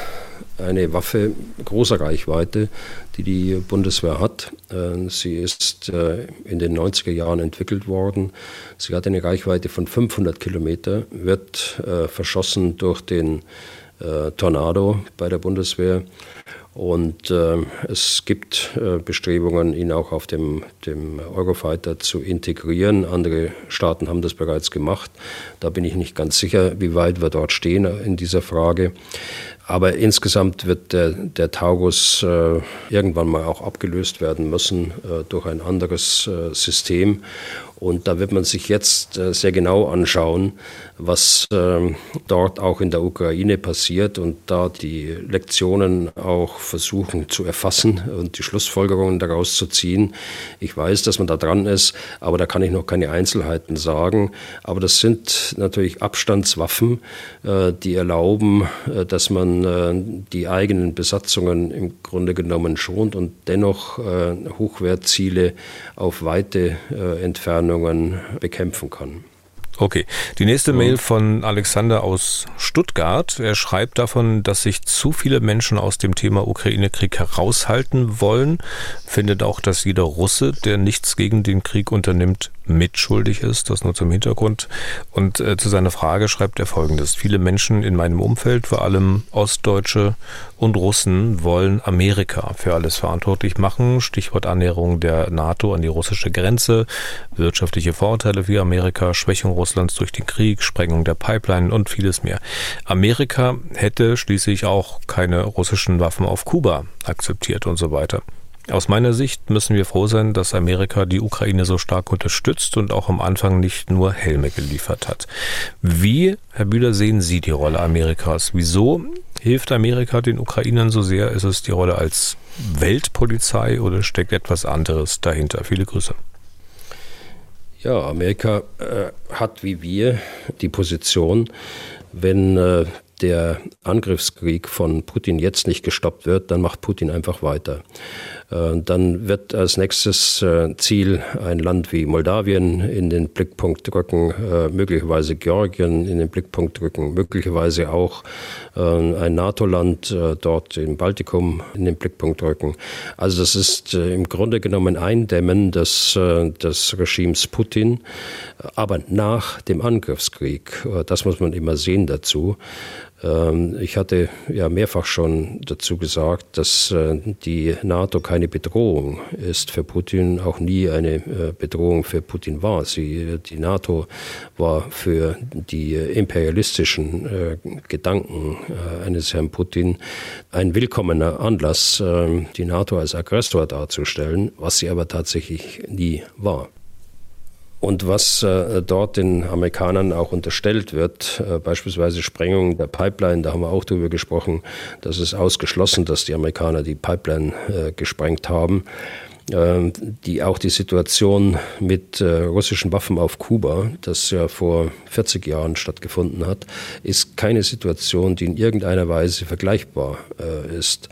eine Waffe großer Reichweite, die die Bundeswehr hat. Äh, sie ist äh, in den 90er Jahren entwickelt worden. Sie hat eine Reichweite von 500 Kilometer, wird äh, verschossen durch den Tornado bei der Bundeswehr und äh, es gibt äh, Bestrebungen, ihn auch auf dem, dem Eurofighter zu integrieren. Andere Staaten haben das bereits gemacht. Da bin ich nicht ganz sicher, wie weit wir dort stehen in dieser Frage. Aber insgesamt wird der, der Taurus äh, irgendwann mal auch abgelöst werden müssen äh, durch ein anderes äh, System. Und da wird man sich jetzt äh, sehr genau anschauen, was ähm, dort auch in der Ukraine passiert und da die Lektionen auch versuchen zu erfassen und die Schlussfolgerungen daraus zu ziehen. Ich weiß, dass man da dran ist, aber da kann ich noch keine Einzelheiten sagen. Aber das sind natürlich Abstandswaffen, äh, die erlauben, äh, dass man die eigenen Besatzungen im Grunde genommen schont und dennoch Hochwertziele auf weite Entfernung Erscheinungen bekämpfen kann. Okay, die nächste Mail von Alexander aus Stuttgart. Er schreibt davon, dass sich zu viele Menschen aus dem Thema Ukraine-Krieg heraushalten wollen, findet auch, dass jeder Russe, der nichts gegen den Krieg unternimmt, mitschuldig ist, das nur zum Hintergrund. Und äh, zu seiner Frage schreibt er folgendes. Viele Menschen in meinem Umfeld, vor allem Ostdeutsche und Russen, wollen Amerika für alles verantwortlich machen. Stichwort Annäherung der NATO an die russische Grenze, wirtschaftliche Vorteile für Amerika, Schwächung Russlands durch den Krieg, Sprengung der Pipeline und vieles mehr. Amerika hätte schließlich auch keine russischen Waffen auf Kuba akzeptiert und so weiter. Aus meiner Sicht müssen wir froh sein, dass Amerika die Ukraine so stark unterstützt und auch am Anfang nicht nur Helme geliefert hat. Wie, Herr Bühler, sehen Sie die Rolle Amerikas? Wieso hilft Amerika den Ukrainern so sehr? Ist es die Rolle als Weltpolizei oder steckt etwas anderes dahinter? Viele Grüße. Ja, Amerika äh, hat wie wir die Position, wenn äh, der Angriffskrieg von Putin jetzt nicht gestoppt wird, dann macht Putin einfach weiter. Äh, dann wird als nächstes äh, Ziel ein Land wie Moldawien in den Blickpunkt rücken, äh, möglicherweise Georgien in den Blickpunkt rücken, möglicherweise auch ein NATO-Land dort im Baltikum in den Blickpunkt rücken. Also das ist im Grunde genommen Eindämmen des, des Regimes Putin, aber nach dem Angriffskrieg. Das muss man immer sehen dazu. Ähm, ich hatte ja mehrfach schon dazu gesagt, dass äh, die NATO keine Bedrohung ist für Putin, auch nie eine äh, Bedrohung für Putin war. Sie, die NATO war für die imperialistischen äh, Gedanken eines Herrn Putin ein willkommener Anlass, ähm, die NATO als Aggressor darzustellen, was sie aber tatsächlich nie war. Und was äh, dort den Amerikanern auch unterstellt wird, äh, beispielsweise Sprengung der Pipeline, da haben wir auch darüber gesprochen, das ist ausgeschlossen, dass die Amerikaner die Pipeline äh, gesprengt haben. Ähm, die auch die Situation mit äh, russischen Waffen auf Kuba, das ja vor 40 Jahren stattgefunden hat, ist keine Situation, die in irgendeiner Weise vergleichbar äh, ist.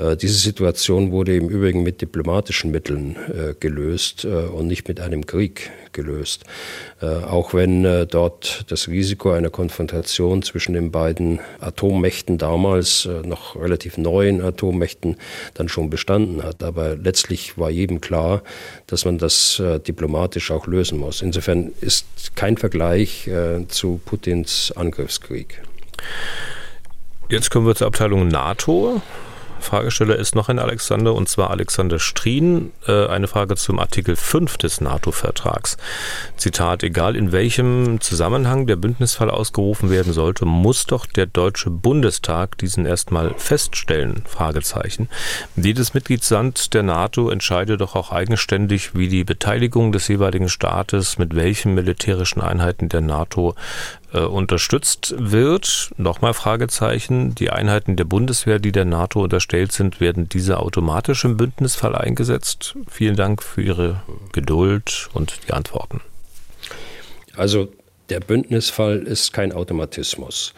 Äh, diese Situation wurde im Übrigen mit diplomatischen Mitteln gelöst und nicht mit einem Krieg gelöst. Auch wenn dort das Risiko einer Konfrontation zwischen den beiden Atommächten damals, noch relativ neuen Atommächten, dann schon bestanden hat. Aber letztlich war jedem klar, dass man das äh, diplomatisch auch lösen muss. Insofern ist kein Vergleich äh, zu Putins Angriffskrieg. Jetzt kommen wir zur Abteilung NATO. Fragesteller ist noch ein Alexander, und zwar Alexander Strien. Äh, eine Frage zum Artikel 5 des NATO-Vertrags. Zitat, egal in welchem Zusammenhang der Bündnisfall ausgerufen werden sollte, muss doch der Deutsche Bundestag diesen erstmal feststellen? Fragezeichen. Jedes Mitgliedsland der NATO entscheidet doch auch eigenständig, wie die Beteiligung des jeweiligen Staates mit welchen militärischen Einheiten der NATO äh, unterstützt wird. Nochmal Fragezeichen. Die Einheiten der Bundeswehr, die der NATO unterstellt sind, werden diese automatisch im Bündnisfall eingesetzt? Vielen Dank für Ihre Geduld und die Antworten. Also der Bündnisfall ist kein Automatismus.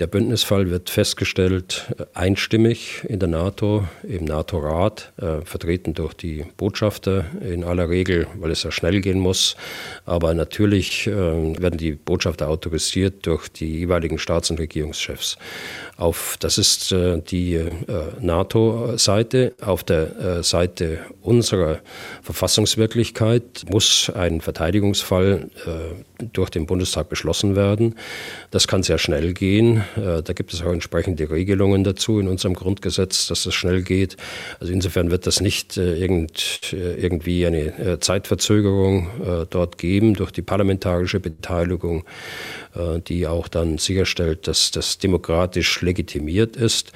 Der Bündnisfall wird festgestellt äh, einstimmig in der NATO, im NATO-Rat, äh, vertreten durch die Botschafter in aller Regel, weil es ja schnell gehen muss. Aber natürlich äh, werden die Botschafter autorisiert durch die jeweiligen Staats- und Regierungschefs. Auf, das ist äh, die äh, NATO-Seite. Auf der äh, Seite unserer Verfassungswirklichkeit muss ein Verteidigungsfall durch den Bundestag beschlossen werden. Das kann sehr schnell gehen. Äh, da gibt es auch entsprechende Regelungen dazu in unserem Grundgesetz, dass das schnell geht. Also insofern wird das nicht äh, äh, irgendwie eine Zeitverzögerung dort geben durch die parlamentarische Beteiligung, die auch dann sicherstellt, dass das demokratisch legitimiert ist.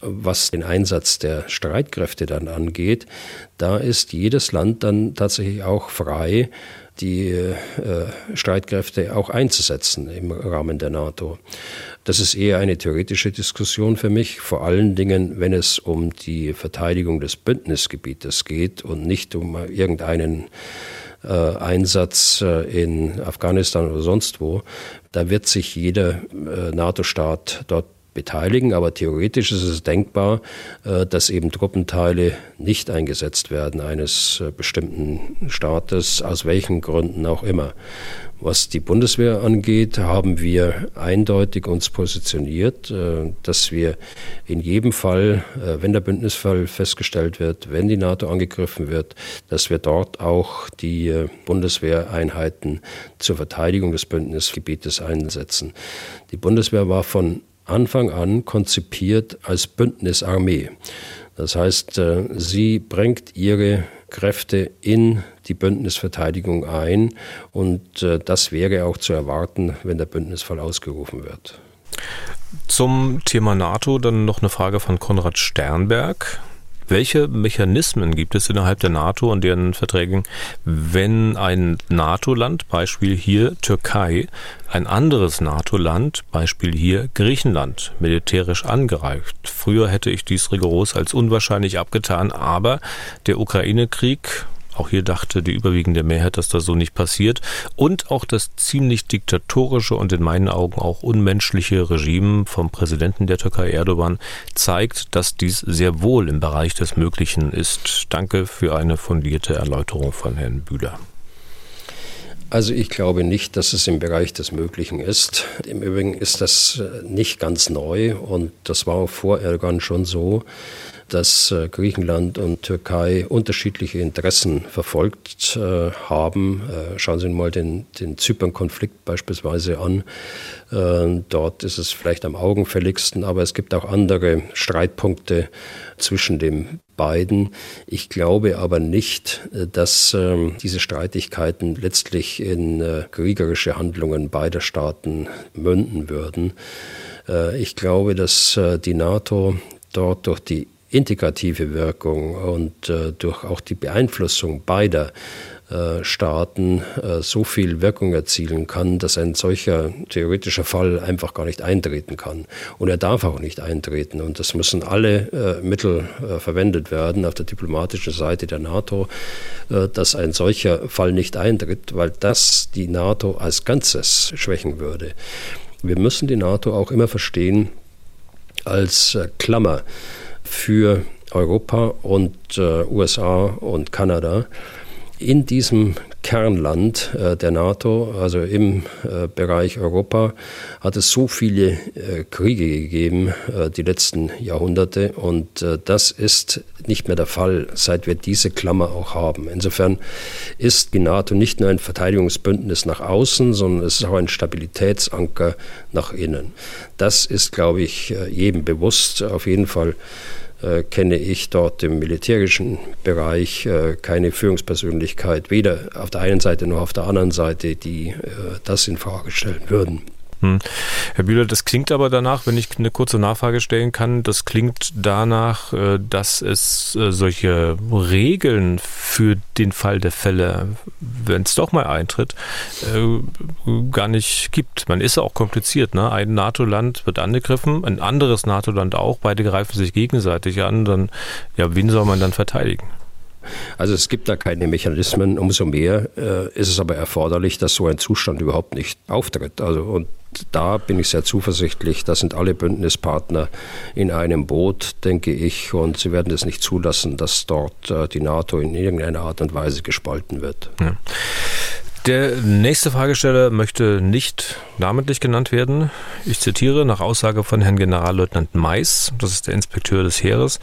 Was den Einsatz der Streitkräfte dann angeht, da ist jedes Land dann tatsächlich auch frei, die äh, Streitkräfte auch einzusetzen im Rahmen der NATO. Das ist eher eine theoretische Diskussion für mich, vor allen Dingen, wenn es um die Verteidigung des Bündnisgebietes geht und nicht um irgendeinen äh, Einsatz äh, in Afghanistan oder sonst wo. Da wird sich jeder äh, NATO-Staat dort beteiligen, aber theoretisch ist es denkbar, äh, dass eben Truppenteile nicht eingesetzt werden eines äh, bestimmten Staates, aus welchen Gründen auch immer. Was die Bundeswehr angeht, haben wir eindeutig uns positioniert, äh, dass wir in jedem Fall, wenn der Bündnisfall festgestellt wird, wenn die NATO angegriffen wird, dass wir dort auch die Bundeswehreinheiten zur Verteidigung des Bündnisgebietes einsetzen. Die Bundeswehr war von Anfang an konzipiert als Bündnisarmee. Das heißt, äh, sie bringt ihre Kräfte in die Bündnisverteidigung ein und äh, das wäre auch zu erwarten, wenn der Bündnisfall ausgerufen wird. Zum Thema NATO dann noch eine Frage von Konrad Sternberg. Welche Mechanismen gibt es innerhalb der NATO und deren Verträgen, wenn ein NATO-Land, Beispiel hier Türkei, ein anderes NATO-Land, Beispiel hier Griechenland, militärisch angreift? Früher hätte ich dies rigoros als unwahrscheinlich abgetan, aber der Ukraine-Krieg auch hier dachte die überwiegende Mehrheit, dass das so nicht passiert. Und auch das ziemlich diktatorische und in meinen Augen auch unmenschliche Regime vom Präsidenten der Türkei Erdogan zeigt, dass dies sehr wohl im Bereich des Möglichen ist. Danke für eine fundierte Erläuterung von Herrn Bühler. Also ich glaube nicht, dass es im Bereich des Möglichen ist. Im Übrigen ist das nicht ganz neu und das war auch vor Erdogan schon so dass äh, Griechenland und Türkei unterschiedliche Interessen verfolgt äh, haben. Äh, schauen Sie mal den, den Zypern-Konflikt beispielsweise an. Dort ist es vielleicht am augenfälligsten, aber es gibt auch andere Streitpunkte zwischen den beiden. Ich glaube aber nicht, dass ähm, diese Streitigkeiten letztlich in kriegerische Handlungen beider Staaten münden würden. Ich glaube, dass die NATO dort durch die integrative Wirkung und äh, durch auch die Beeinflussung beider äh, Staaten äh, so viel Wirkung erzielen kann, dass ein solcher theoretischer Fall einfach gar nicht eintreten kann. Und er darf auch nicht eintreten. Und das müssen alle äh, Mittel äh, verwendet werden auf der diplomatischen Seite der NATO, äh, dass ein solcher Fall nicht eintritt, weil das die NATO als Ganzes schwächen würde. Wir müssen die NATO auch immer verstehen als Klammer für Europa und äh, USA und Kanada. In diesem Kernland äh, der NATO, also im äh, Bereich Europa, hat es so viele äh, Kriege gegeben die letzten Jahrhunderte und das ist nicht mehr der Fall, seit wir diese Klammer auch haben. Insofern ist die NATO nicht nur ein Verteidigungsbündnis nach außen, sondern es ist auch ein Stabilitätsanker nach innen. Das ist, glaube ich, jedem bewusst. Auf jeden Fall äh, kenne ich dort im militärischen Bereich äh, keine Führungspersönlichkeit, weder auf der einen Seite noch auf der anderen Seite, die äh, das in Frage stellen würden. Hm. Herr Bühler, das klingt aber danach, wenn ich eine kurze Nachfrage stellen kann, das klingt danach, äh, dass es äh, solche Regeln für den Fall der Fälle, wenn es doch mal eintritt, äh, gar nicht gibt. Man ist auch kompliziert. Ne? Ein NATO-Land wird angegriffen, ein anderes NATO-Land auch, beide greifen sich gegenseitig an. Dann, ja, wen soll man dann verteidigen? Also es gibt da keine Mechanismen. Umso mehr äh, ist es aber erforderlich, dass so ein Zustand überhaupt nicht auftritt. Also und da bin ich sehr zuversichtlich. Da sind alle Bündnispartner in einem Boot, denke ich, und sie werden es nicht zulassen, dass dort äh, die NATO in irgendeiner Art und Weise gespalten wird. Ja. Der nächste Fragesteller möchte nicht namentlich genannt werden. Ich zitiere nach Aussage von Herrn Generalleutnant Mais, das ist der Inspekteur des Heeres,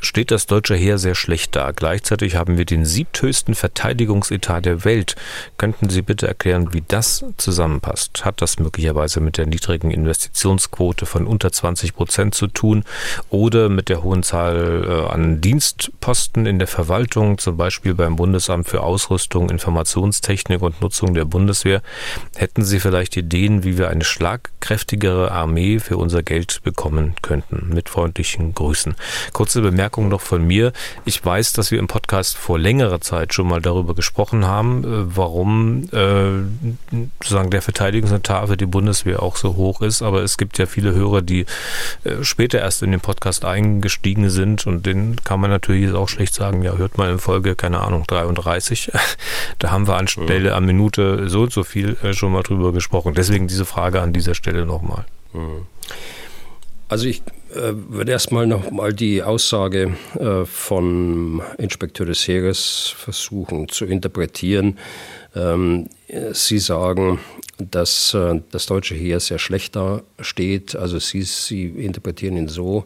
steht das deutsche Heer sehr schlecht da. Gleichzeitig haben wir den siebthöchsten Verteidigungsetat der Welt. Könnten Sie bitte erklären, wie das zusammenpasst? Hat das möglicherweise mit der niedrigen Investitionsquote von unter 20 Prozent zu tun oder mit der hohen Zahl äh, an Dienstposten in der Verwaltung, zum Beispiel beim Bundesamt für Ausrüstung, Informationstechnik und Nutzung der Bundeswehr? Hätten Sie vielleicht Ideen, wie wir eine schlagkräftigere Armee für unser Geld bekommen könnten? Mit freundlichen Grüßen. Kurze Bemerkung noch von mir. Ich weiß, dass wir im Podcast vor längerer Zeit schon mal darüber gesprochen haben, äh, warum äh, sozusagen der Verteidigungsetat für die Bundeswehr auch so hoch ist. Aber es gibt ja viele Hörer, die äh, später erst in den Podcast eingestiegen sind und denen kann man natürlich auch schlecht sagen, ja, hört mal in Folge, keine Ahnung, 33. [laughs] da haben wir anstelle ja. an Minute so und so viel äh, schon mal drüber gesprochen. Deswegen diese Frage an dieser Stelle nochmal. Mhm. Also ich äh, würde erstmal nochmal die Aussage äh, von Inspekteur des Heeres versuchen zu interpretieren. Ähm, Sie sagen, dass äh, das deutsche Heer sehr schlecht dasteht. Also Sie, Sie interpretieren ihn so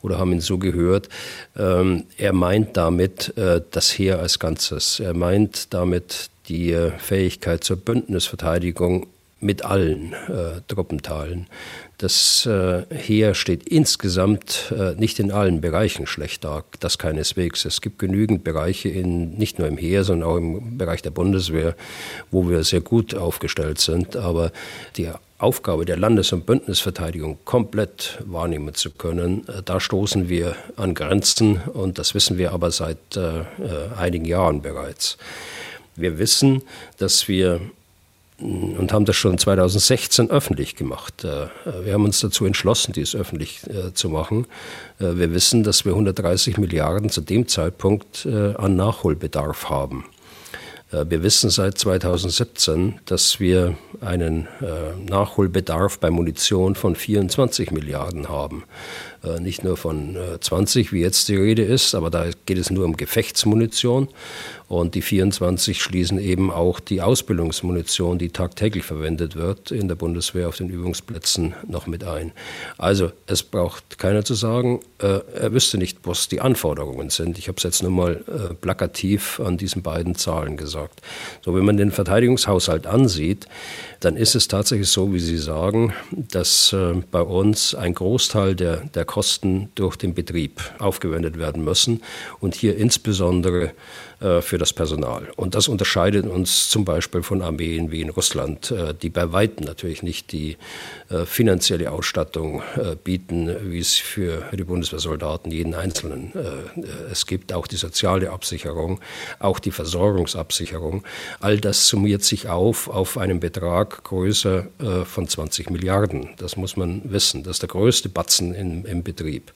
oder haben ihn so gehört. Ähm, er meint damit äh, das Heer als Ganzes. Er meint damit die äh, Fähigkeit zur Bündnisverteidigung mit allen äh, Truppenteilen. Das äh, Heer steht insgesamt äh, nicht in allen Bereichen schlecht da, das keineswegs. Es gibt genügend Bereiche, in, nicht nur im Heer, sondern auch im Bereich der Bundeswehr, wo wir sehr gut aufgestellt sind. Aber die Aufgabe der Landes- und Bündnisverteidigung komplett wahrnehmen zu können, äh, da stoßen wir an Grenzen und das wissen wir aber seit äh, einigen Jahren bereits. Wir wissen, dass wir und haben das schon 2016 öffentlich gemacht. Äh, wir haben uns dazu entschlossen, dies öffentlich äh, zu machen. Äh, wir wissen, dass wir 130 Milliarden zu dem Zeitpunkt an Nachholbedarf haben. Wir wissen seit 2017, dass wir einen Nachholbedarf bei Munition von 24 Milliarden haben. Nicht nur von 20, wie jetzt die Rede ist, aber da geht es nur um Gefechtsmunition. Und die 24 schließen eben auch die Ausbildungsmunition, die tagtäglich verwendet wird in der Bundeswehr auf den Übungsplätzen, noch mit ein. Also es braucht keiner zu sagen, äh, er wüsste nicht, was die Anforderungen sind. Ich habe es jetzt nur mal äh, plakativ an diesen beiden Zahlen gesagt. So, wenn man den Verteidigungshaushalt ansieht, dann ist es tatsächlich so, wie Sie sagen, dass äh, bei uns ein Großteil der, der Kosten durch den Betrieb aufgewendet werden müssen und hier insbesondere äh, für das Personal. Und das unterscheidet uns zum Beispiel von Armeen wie in Russland, äh, die bei weitem natürlich nicht die äh, finanzielle Ausstattung bieten, wie es für die Bundeswehrsoldaten jeden Einzelnen es gibt. Auch die soziale Absicherung, auch die Versorgungsabsicherung. All das summiert sich auf auf einen Betrag größer von 20 Milliarden. Das muss man wissen. Das ist der größte Batzen im, im Betrieb.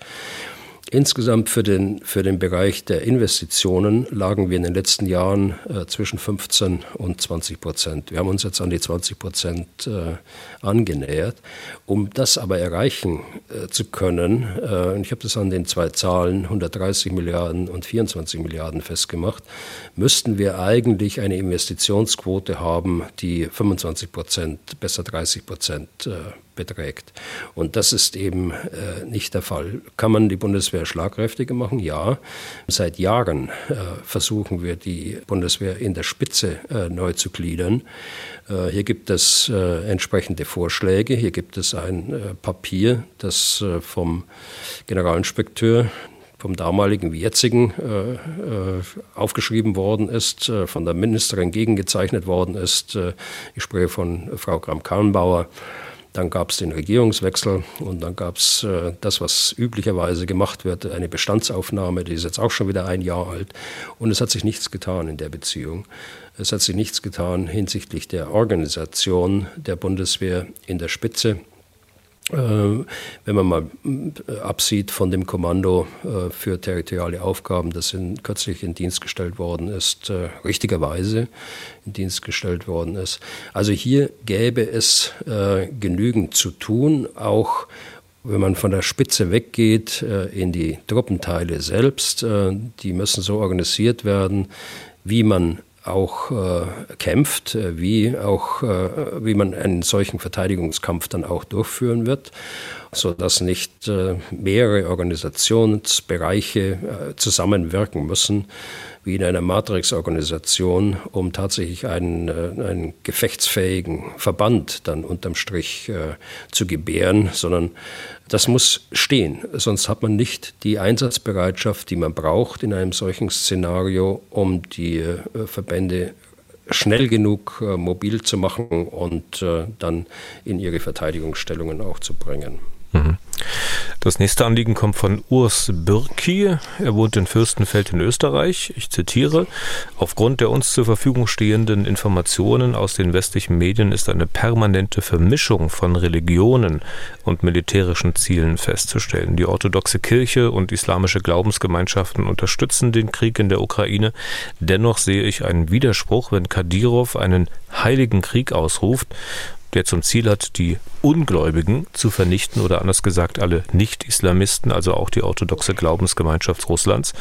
Insgesamt für den, für den Bereich der Investitionen lagen wir in den letzten Jahren äh, zwischen 15 und 20 Prozent. Wir haben uns jetzt an die 20 Prozent äh, angenähert. Um das aber erreichen äh, zu können, äh, und ich habe das an den zwei Zahlen 130 Milliarden und 24 Milliarden festgemacht, müssten wir eigentlich eine Investitionsquote haben, die 25 Prozent, besser 30 Prozent äh, beträgt. Und das ist eben äh, nicht der Fall. Kann man die Bundeswehr schlagkräftiger machen? Ja. Seit Jahren äh, versuchen wir, die Bundeswehr in der Spitze äh, neu zu gliedern. Äh, hier gibt es äh, entsprechende Vorschläge. Hier gibt es ein äh, Papier, das vom Generalinspekteur vom damaligen wie jetzigen äh, äh, aufgeschrieben worden ist, äh, von der Ministerin gegengezeichnet worden ist. ich spreche von Frau Kram-Kallenbauer. Dann gab es den Regierungswechsel und dann gab es äh, das, was üblicherweise gemacht wird, eine Bestandsaufnahme, die ist jetzt auch schon wieder ein Jahr alt. Und es hat sich nichts getan in der Beziehung. Es hat sich nichts getan hinsichtlich der Organisation der Bundeswehr in der Spitze. Äh, wenn man mal äh, absieht von dem Kommando äh, für territoriale Aufgaben, das in, kürzlich in Dienst gestellt worden ist, richtigerweise in Dienst gestellt worden ist. Also hier gäbe es genügend zu tun, auch wenn man von der Spitze weggeht in die Truppenteile selbst. Die müssen so organisiert werden, wie man auch äh, kämpft, äh, wie auch äh, wie man einen solchen Verteidigungskampf dann auch durchführen wird, so dass nicht äh, mehrere Organisationsbereiche äh, zusammenwirken müssen wie in einer Matrix-Organisation, um tatsächlich einen, äh, einen gefechtsfähigen Verband dann unterm Strich äh, zu gebären, sondern das muss stehen. Sonst hat man nicht die Einsatzbereitschaft, die man braucht in einem solchen Szenario, um die äh, Verbände schnell genug mobil zu machen und dann in ihre Verteidigungsstellungen auch zu bringen. Mhm. Das nächste Anliegen kommt von Urs Birki. Er wohnt in Fürstenfeld in Österreich. Ich zitiere, aufgrund der uns zur Verfügung stehenden Informationen aus den westlichen Medien ist eine permanente Vermischung von Religionen und militärischen Zielen festzustellen. Die orthodoxe Kirche und islamische Glaubensgemeinschaften unterstützen den Krieg in der Ukraine. Dennoch sehe ich einen Widerspruch, wenn Kadyrov einen heiligen Krieg ausruft der zum Ziel hat, die Ungläubigen zu vernichten oder anders gesagt alle Nicht-Islamisten, also auch die orthodoxe Glaubensgemeinschaft Russlands,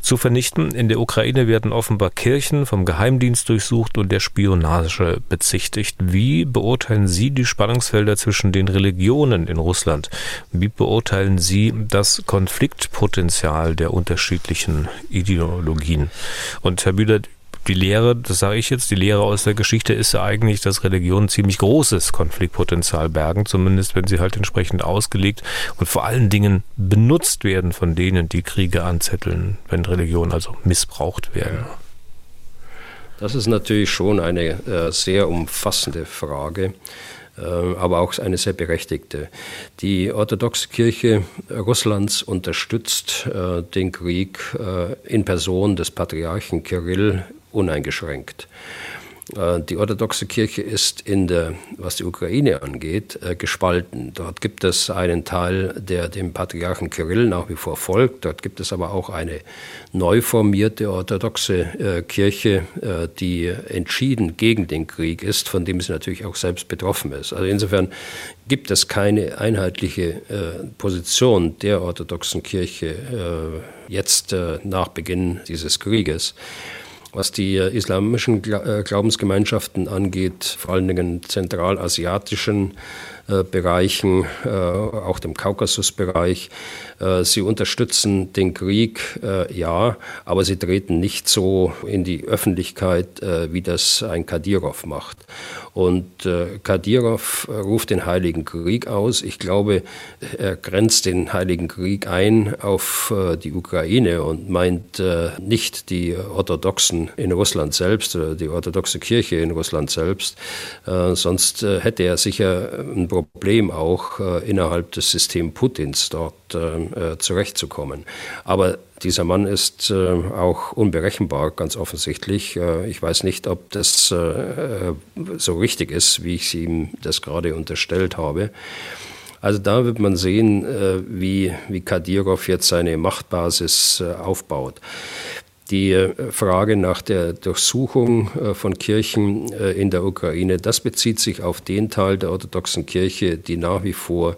zu vernichten. In der Ukraine werden offenbar Kirchen vom Geheimdienst durchsucht und der Spionage bezichtigt. Wie beurteilen Sie die Spannungsfelder zwischen den Religionen in Russland? Wie beurteilen Sie das Konfliktpotenzial der unterschiedlichen Ideologien? Und Herr Bühler, die Lehre, das sage ich jetzt, die Lehre aus der Geschichte ist ja eigentlich, dass Religionen ziemlich großes Konfliktpotenzial bergen, zumindest wenn sie halt entsprechend ausgelegt und vor allen Dingen benutzt werden von denen, die Kriege anzetteln, wenn Religionen also missbraucht werden. Das ist natürlich schon eine äh, sehr umfassende Frage äh, aber auch eine sehr berechtigte. Die orthodoxe Kirche Russlands unterstützt äh, den Krieg äh, in Person des Patriarchen Kirill uneingeschränkt. Äh, die orthodoxe Kirche ist in der, was die Ukraine angeht, äh, gespalten. Dort gibt es einen Teil, der dem Patriarchen Kirill nach wie vor folgt. Dort gibt es aber auch eine neu formierte orthodoxe äh, Kirche, die entschieden gegen den Krieg ist, von dem sie natürlich auch selbst betroffen ist. Also insofern gibt es keine einheitliche Position der orthodoxen Kirche jetzt nach Beginn dieses Krieges. Was die äh, islamischen äh, Glaubensgemeinschaften angeht, vor allen Dingen zentralasiatischen Bereichen, äh, auch dem Kaukasusbereich. Äh, sie unterstützen den Krieg, ja, aber sie treten nicht so in die Öffentlichkeit, wie das ein Kadyrov macht. Und Kadyrov ruft den Heiligen Krieg aus. Ich glaube, er grenzt den Heiligen Krieg ein auf die Ukraine und meint nicht die Orthodoxen in Russland selbst oder die orthodoxe Kirche in Russland selbst. Sonst hätte er sicher ein Problem auch äh, innerhalb des Systems Putins dort äh, äh, zurechtzukommen. Aber dieser Mann ist äh, auch unberechenbar, ganz offensichtlich. Äh, ich weiß nicht, ob das so richtig ist, wie ich ihm das gerade unterstellt habe. Also da wird man sehen, wie, wie Kadyrov jetzt seine Machtbasis aufbaut. Die äh, Frage nach der Durchsuchung äh, von Kirchen äh, in der Ukraine, das bezieht sich auf den Teil der orthodoxen Kirche, die nach wie vor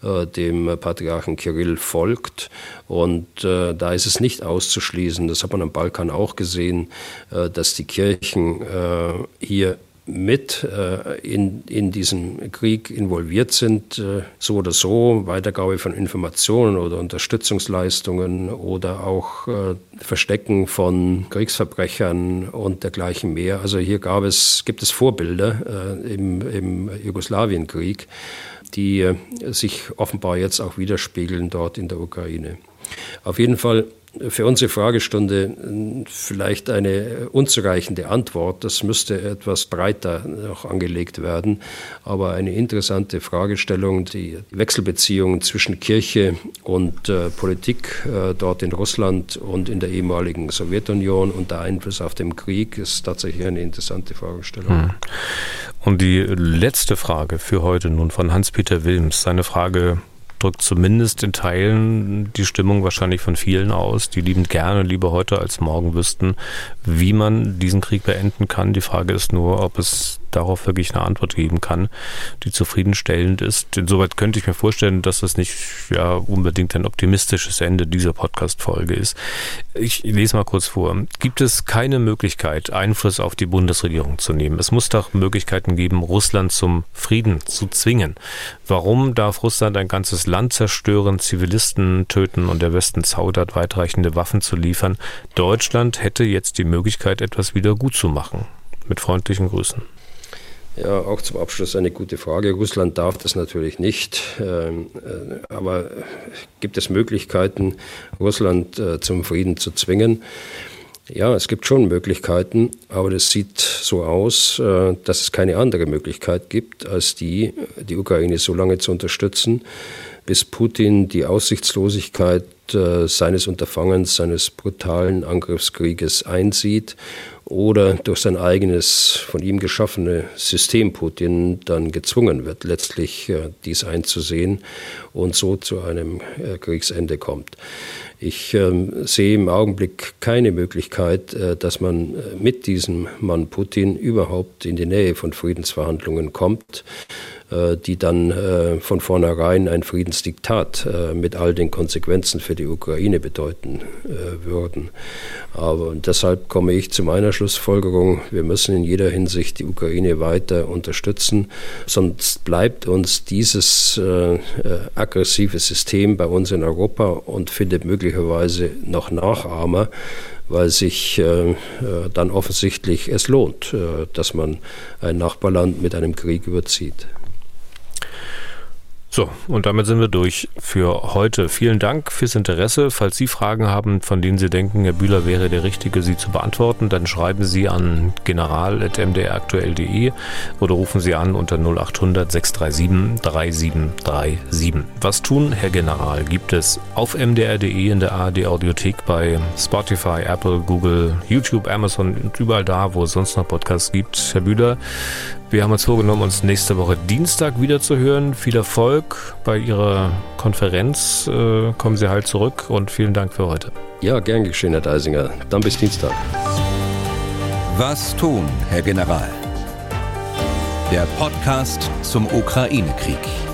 dem Patriarchen Kirill folgt. Und da ist es nicht auszuschließen, das hat man am Balkan auch gesehen, dass die Kirchen hier mit äh, in, in diesem Krieg involviert sind, äh, so oder so, Weitergabe von Informationen oder Unterstützungsleistungen oder auch äh, Verstecken von Kriegsverbrechern und dergleichen mehr. Also hier gab es, gibt es Vorbilder äh, im, im Jugoslawienkrieg, die äh, sich offenbar jetzt auch widerspiegeln dort in der Ukraine. Auf jeden Fall für unsere Fragestunde vielleicht eine unzureichende Antwort. Das müsste etwas breiter noch angelegt werden. Aber eine interessante Fragestellung, die Wechselbeziehungen zwischen Kirche und äh, Politik äh, dort in Russland und in der ehemaligen Sowjetunion und der Einfluss auf den Krieg ist tatsächlich eine interessante Fragestellung. Hm. Und die letzte Frage für heute nun von Hans-Peter Wilms. Seine Frage drückt zumindest in Teilen die Stimmung wahrscheinlich von vielen aus, die liebend gerne lieber heute als morgen wüssten, wie man diesen Krieg beenden kann. Die Frage ist nur, ob es darauf wirklich eine Antwort geben kann, die zufriedenstellend ist. Insoweit könnte ich mir vorstellen, dass das nicht ja unbedingt ein optimistisches Ende dieser Podcast-Folge ist. Ich lese mal kurz vor. Gibt es keine Möglichkeit, Einfluss auf die Bundesregierung zu nehmen? Es muss doch Möglichkeiten geben, Russland zum Frieden zu zwingen. Warum darf Russland ein ganzes Land zerstören, Zivilisten töten und der Westen zaudert, weitreichende Waffen zu liefern? Deutschland hätte jetzt die Möglichkeit, etwas wieder gut zu machen. Mit freundlichen Grüßen. Ja, auch zum Abschluss eine gute Frage. Russland darf das natürlich nicht. Ähm, äh, aber gibt es Möglichkeiten, Russland äh, zum Frieden zu zwingen? Ja, es gibt schon Möglichkeiten, aber das sieht so aus, äh, dass es keine andere Möglichkeit gibt, als die, die Ukraine so lange zu unterstützen, bis Putin die Aussichtslosigkeit seines Unterfangens, seines brutalen Angriffskrieges einsieht oder durch sein eigenes von ihm geschaffene System Putin dann gezwungen wird, letztlich äh, dies einzusehen und so zu einem äh, Kriegsende kommt. Ich ähm, sehe im Augenblick keine Möglichkeit, äh, dass man äh, mit diesem Mann Putin überhaupt in die Nähe von Friedensverhandlungen kommt. Äh, die dann äh, von vornherein ein Friedensdiktat äh, mit all den Konsequenzen für die Ukraine bedeuten würden. Aber deshalb komme ich zu meiner Schlussfolgerung, wir müssen in jeder Hinsicht die Ukraine weiter unterstützen, sonst bleibt uns dieses aggressive System bei uns in Europa und findet möglicherweise noch Nachahmer, weil sich äh, dann offensichtlich es lohnt, äh, dass man ein Nachbarland mit einem Krieg überzieht. So, und damit sind wir durch für heute. Vielen Dank fürs Interesse. Falls Sie Fragen haben, von denen Sie denken, Herr Bühler wäre der Richtige, sie zu beantworten, dann schreiben Sie an general.mdraktuell.de oder rufen Sie an unter 0800 637 3737. Was tun, Herr General, gibt es auf mdr.de in der ARD Audiothek bei Spotify, Apple, Google, YouTube, Amazon und überall da, wo es sonst noch Podcasts gibt. Herr Bühler, wir haben uns vorgenommen, uns nächste Woche Dienstag wieder zu hören. Viel Erfolg bei Ihrer Konferenz. Äh, kommen Sie halt zurück und vielen Dank für heute. Ja, gern geschehen, Herr Deisinger. Dann bis Dienstag. Was tun, Herr General? Der Podcast zum Ukraine-Krieg.